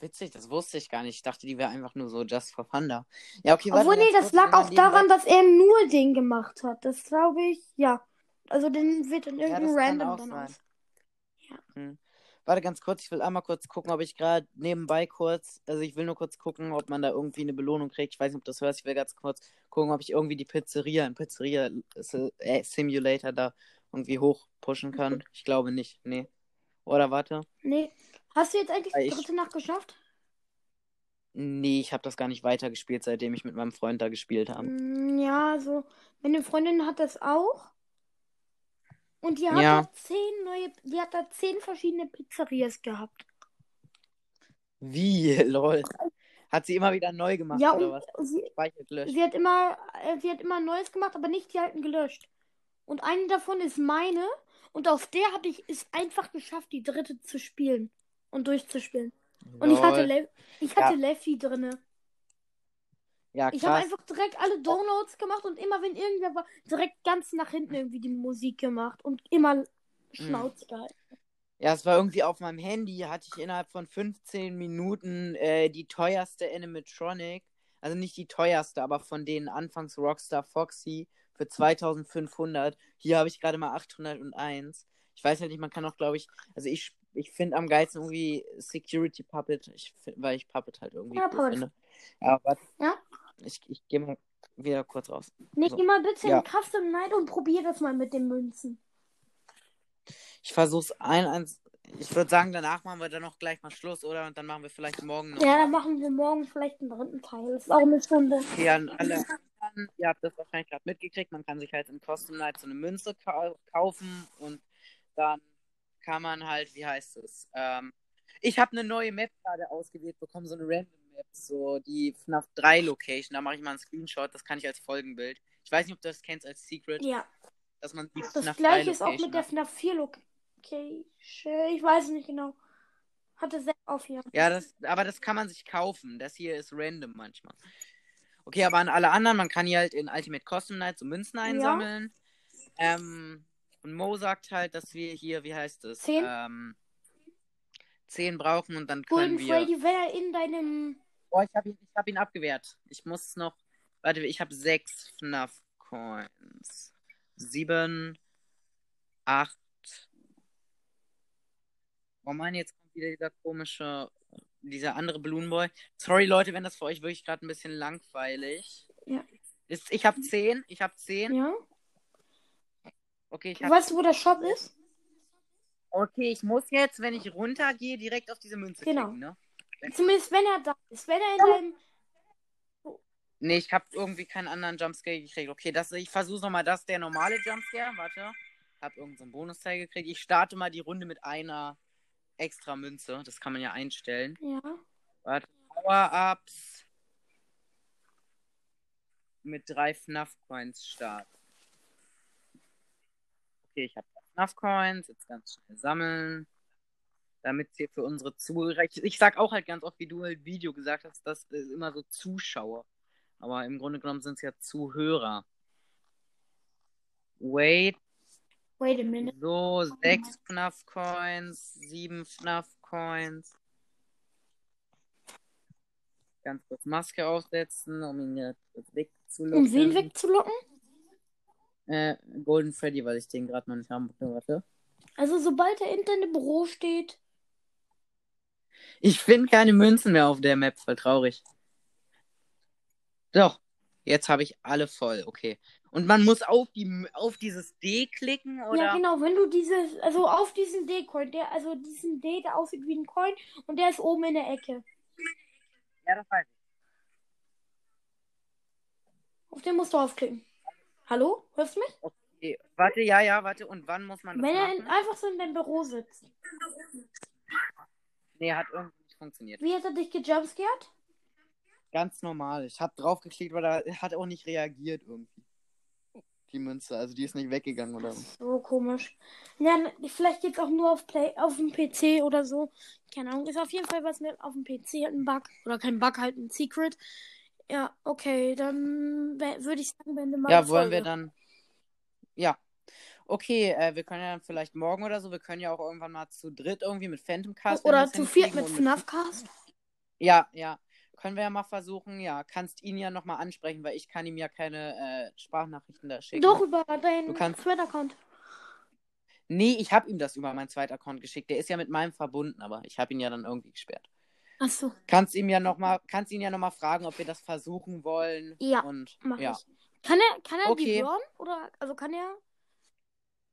Witzig, das wusste ich gar nicht. Ich dachte, die wäre einfach nur so just for fun da. Ja, okay, warte Obwohl, nee, ganz das lag auch daran, dass er nur den gemacht hat. Das glaube ich, ja. Also den wird in Ja, irgendein das kann Random dann aus. Hm. Warte ganz kurz, ich will einmal kurz gucken, ob ich gerade nebenbei kurz, also ich will nur kurz gucken, ob man da irgendwie eine Belohnung kriegt. Ich weiß nicht, ob du das hörst. Ich will ganz kurz gucken, ob ich irgendwie die Pizzeria, ein Pizzeria äh, Simulator da irgendwie hochpushen kann. Ich glaube nicht. Nee. Oder warte. Nee. Hast du jetzt eigentlich die Ich- dritte Nacht geschafft? Nee, ich habe das gar nicht weitergespielt, seitdem ich mit meinem Freund da gespielt habe. Mm, Ja, so. Meine Freundin hat das auch. Und die hat Ja. da zehn neue, die hat da zehn verschiedene Pizzerias gehabt. Wie? Lol. Hat sie immer wieder neu gemacht Ja, oder und was? sie, sie hat immer, äh, sie hat immer Neues gemacht, aber nicht die alten gelöscht. Und eine davon ist meine. Und auf der habe ich es einfach geschafft, die dritte zu spielen und durchzuspielen. Und ich hatte, Lol. Le ich hatte Leffy drinne. Ja, Ich habe einfach direkt alle Downloads gemacht und immer, wenn irgendwer war, direkt ganz nach hinten irgendwie die Musik gemacht und immer Schnauze gehalten. Ja, es war irgendwie auf meinem Handy, hatte ich innerhalb von 15 Minuten äh, die teuerste Animatronic. Also nicht die teuerste, aber von denen anfangs Rockstar Foxy für 2500. Hier habe ich gerade mal 801. Ich weiß halt nicht, man kann auch, glaube ich, also ich, ich finde am geilsten irgendwie Security Puppet, ich, weil ich Puppet halt irgendwie Ja, cool Puppet. finde. Ja, warte. Ja? Ich, ich gehe mal wieder kurz raus. Nee, So. geh mal bitte Ja. in Custom Night und probier das mal mit den Münzen. Ich versuch's ein, eins. Ich würde sagen, danach machen wir dann noch gleich mal Schluss, oder? Und dann machen wir vielleicht morgen noch. Ja, dann machen wir morgen vielleicht einen dritten Teil. Das ist auch eine Stunde. Okay, an alle anderen, ihr habt das wahrscheinlich gerade mitgekriegt, man kann sich halt in Custom Night so eine Münze kau kaufen und dann kann man halt, wie heißt es? Ähm, ich habe eine neue Map gerade ausgewählt bekommen, so eine Random So die FNAF 3 Location. Da mache ich mal einen Screenshot, das kann ich als Folgenbild. Ich weiß nicht, ob du das kennst als Secret, Ja. dass man die Das FNAF 3 gleiche ist auch mit der. FNAF 4 Location. Ich weiß nicht genau. Hatte sehr auf hier. Ja, das, aber das kann man sich kaufen. Das hier ist random manchmal. Okay, aber an alle anderen, man kann hier halt in Ultimate Custom Night so Münzen einsammeln. Ähm, und Mo sagt halt, dass wir hier, wie heißt es? Zehn? Ähm, 10 brauchen und dann können Golden wir. Freddy, wenn er in deinem. Oh, ich habe ihn, ich hab ihn abgewehrt. Ich muss noch. Warte, ich habe 6 FNAF Coins. 7, 8. Oh Mann, jetzt kommt wieder dieser komische. Dieser andere Balloon Boy. Sorry, Leute, wenn das für euch wirklich gerade ein bisschen langweilig. Ja. Ist, ich habe 10. Ich habe 10. Ja. Okay, ich Du habe. weißt, wo der Shop ist? Okay, ich muss jetzt, wenn ich runtergehe, direkt auf diese Münze Genau. klicken, ne? Zumindest wenn er da ist. Wenn er in deinem. Nee, ich habe irgendwie keinen anderen Jumpscare gekriegt. Okay, das, ich versuche nochmal das, der normale Jumpscare. Warte. Hab irgendeinen so Bonusteil gekriegt. Ich starte mal die Runde mit einer extra Münze. Das kann man ja einstellen. Ja. Warte. Power-Ups. Mit drei FNAF-Coins starten. Okay, ich habe FNAF-Coins. Jetzt ganz schnell sammeln. Damit hier für unsere Zuhörer. Ich, ich sag auch halt ganz oft, wie du halt Video gesagt hast, das ist immer so Zuschauer. Aber im Grunde genommen sind es ja Zuhörer. Wait, Wait a minute. so, sechs FNAF-Coins, sieben FNAF-Coins. Ganz kurz Maske aufsetzen, um ihn jetzt wegzulocken. Um wen wegzulocken? Äh, Golden Freddy, weil ich den gerade noch nicht haben Warte. Also, sobald er in deinem Büro steht. Ich finde keine Münzen mehr auf der Map, voll traurig. Doch, jetzt habe ich alle voll, okay. Und man muss auf, die, auf dieses D klicken, oder? Ja, genau, wenn du dieses, also auf diesen D-Coin, der, also diesen D, der aussieht wie ein Coin und der ist oben in der Ecke. Ja, das weiß ich. Auf den musst du aufklicken. Hallo? Hörst du mich? Okay, warte, ja, ja, warte. Und wann muss man Wenn er in, einfach so in deinem Büro sitzt. Nee, hat irgendwie nicht funktioniert. Wie hat er dich gejumpscared? Ganz normal. Ich habe draufgeklickt, weil er hat auch nicht reagiert irgendwie. Die Münze, also die ist nicht weggegangen oder so. So komisch. Ja, vielleicht geht's auch nur auf Play, auf dem PC oder so. Keine Ahnung. Ist auf jeden Fall was mit auf dem PC halt ein Bug. Oder kein Bug, halt ein Secret. Ja, okay, dann würde ich sagen, wenn du mal Ja, wollen wir Folge. dann. Ja. Okay, äh, wir können ja dann vielleicht morgen oder so, wir können ja auch irgendwann mal zu dritt irgendwie mit Phantom Cast. Oder zu viert mit FNAF Cast. Ja, ja. Können wir ja mal versuchen, ja. Kannst ihn ja nochmal ansprechen, weil ich kann ihm ja keine äh, Sprachnachrichten da schicken. Doch, über deinen kannst- Twitter-Account. Nee, ich habe ihm das über meinen zweiten Account geschickt. Der ist ja mit meinem verbunden, aber ich habe ihn ja dann irgendwie gesperrt. Achso, Kannst ihm ja noch mal, kannst ihn ja nochmal fragen, ob wir das versuchen wollen. Ja, Und mach ja. ich. Kann er, kann er die Okay. hören? Oder, also kann er?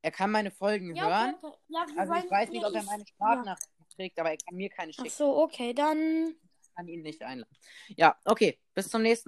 Er kann meine Folgen Ja, hören. okay, okay. Ja, Also ich weiß nicht, ob er meine ja. Sprachnachrichten kriegt, aber er kann mir keine Ach schicken. so, okay, dann. Ich kann ihn nicht einladen. Ja, okay. Bis zum nächsten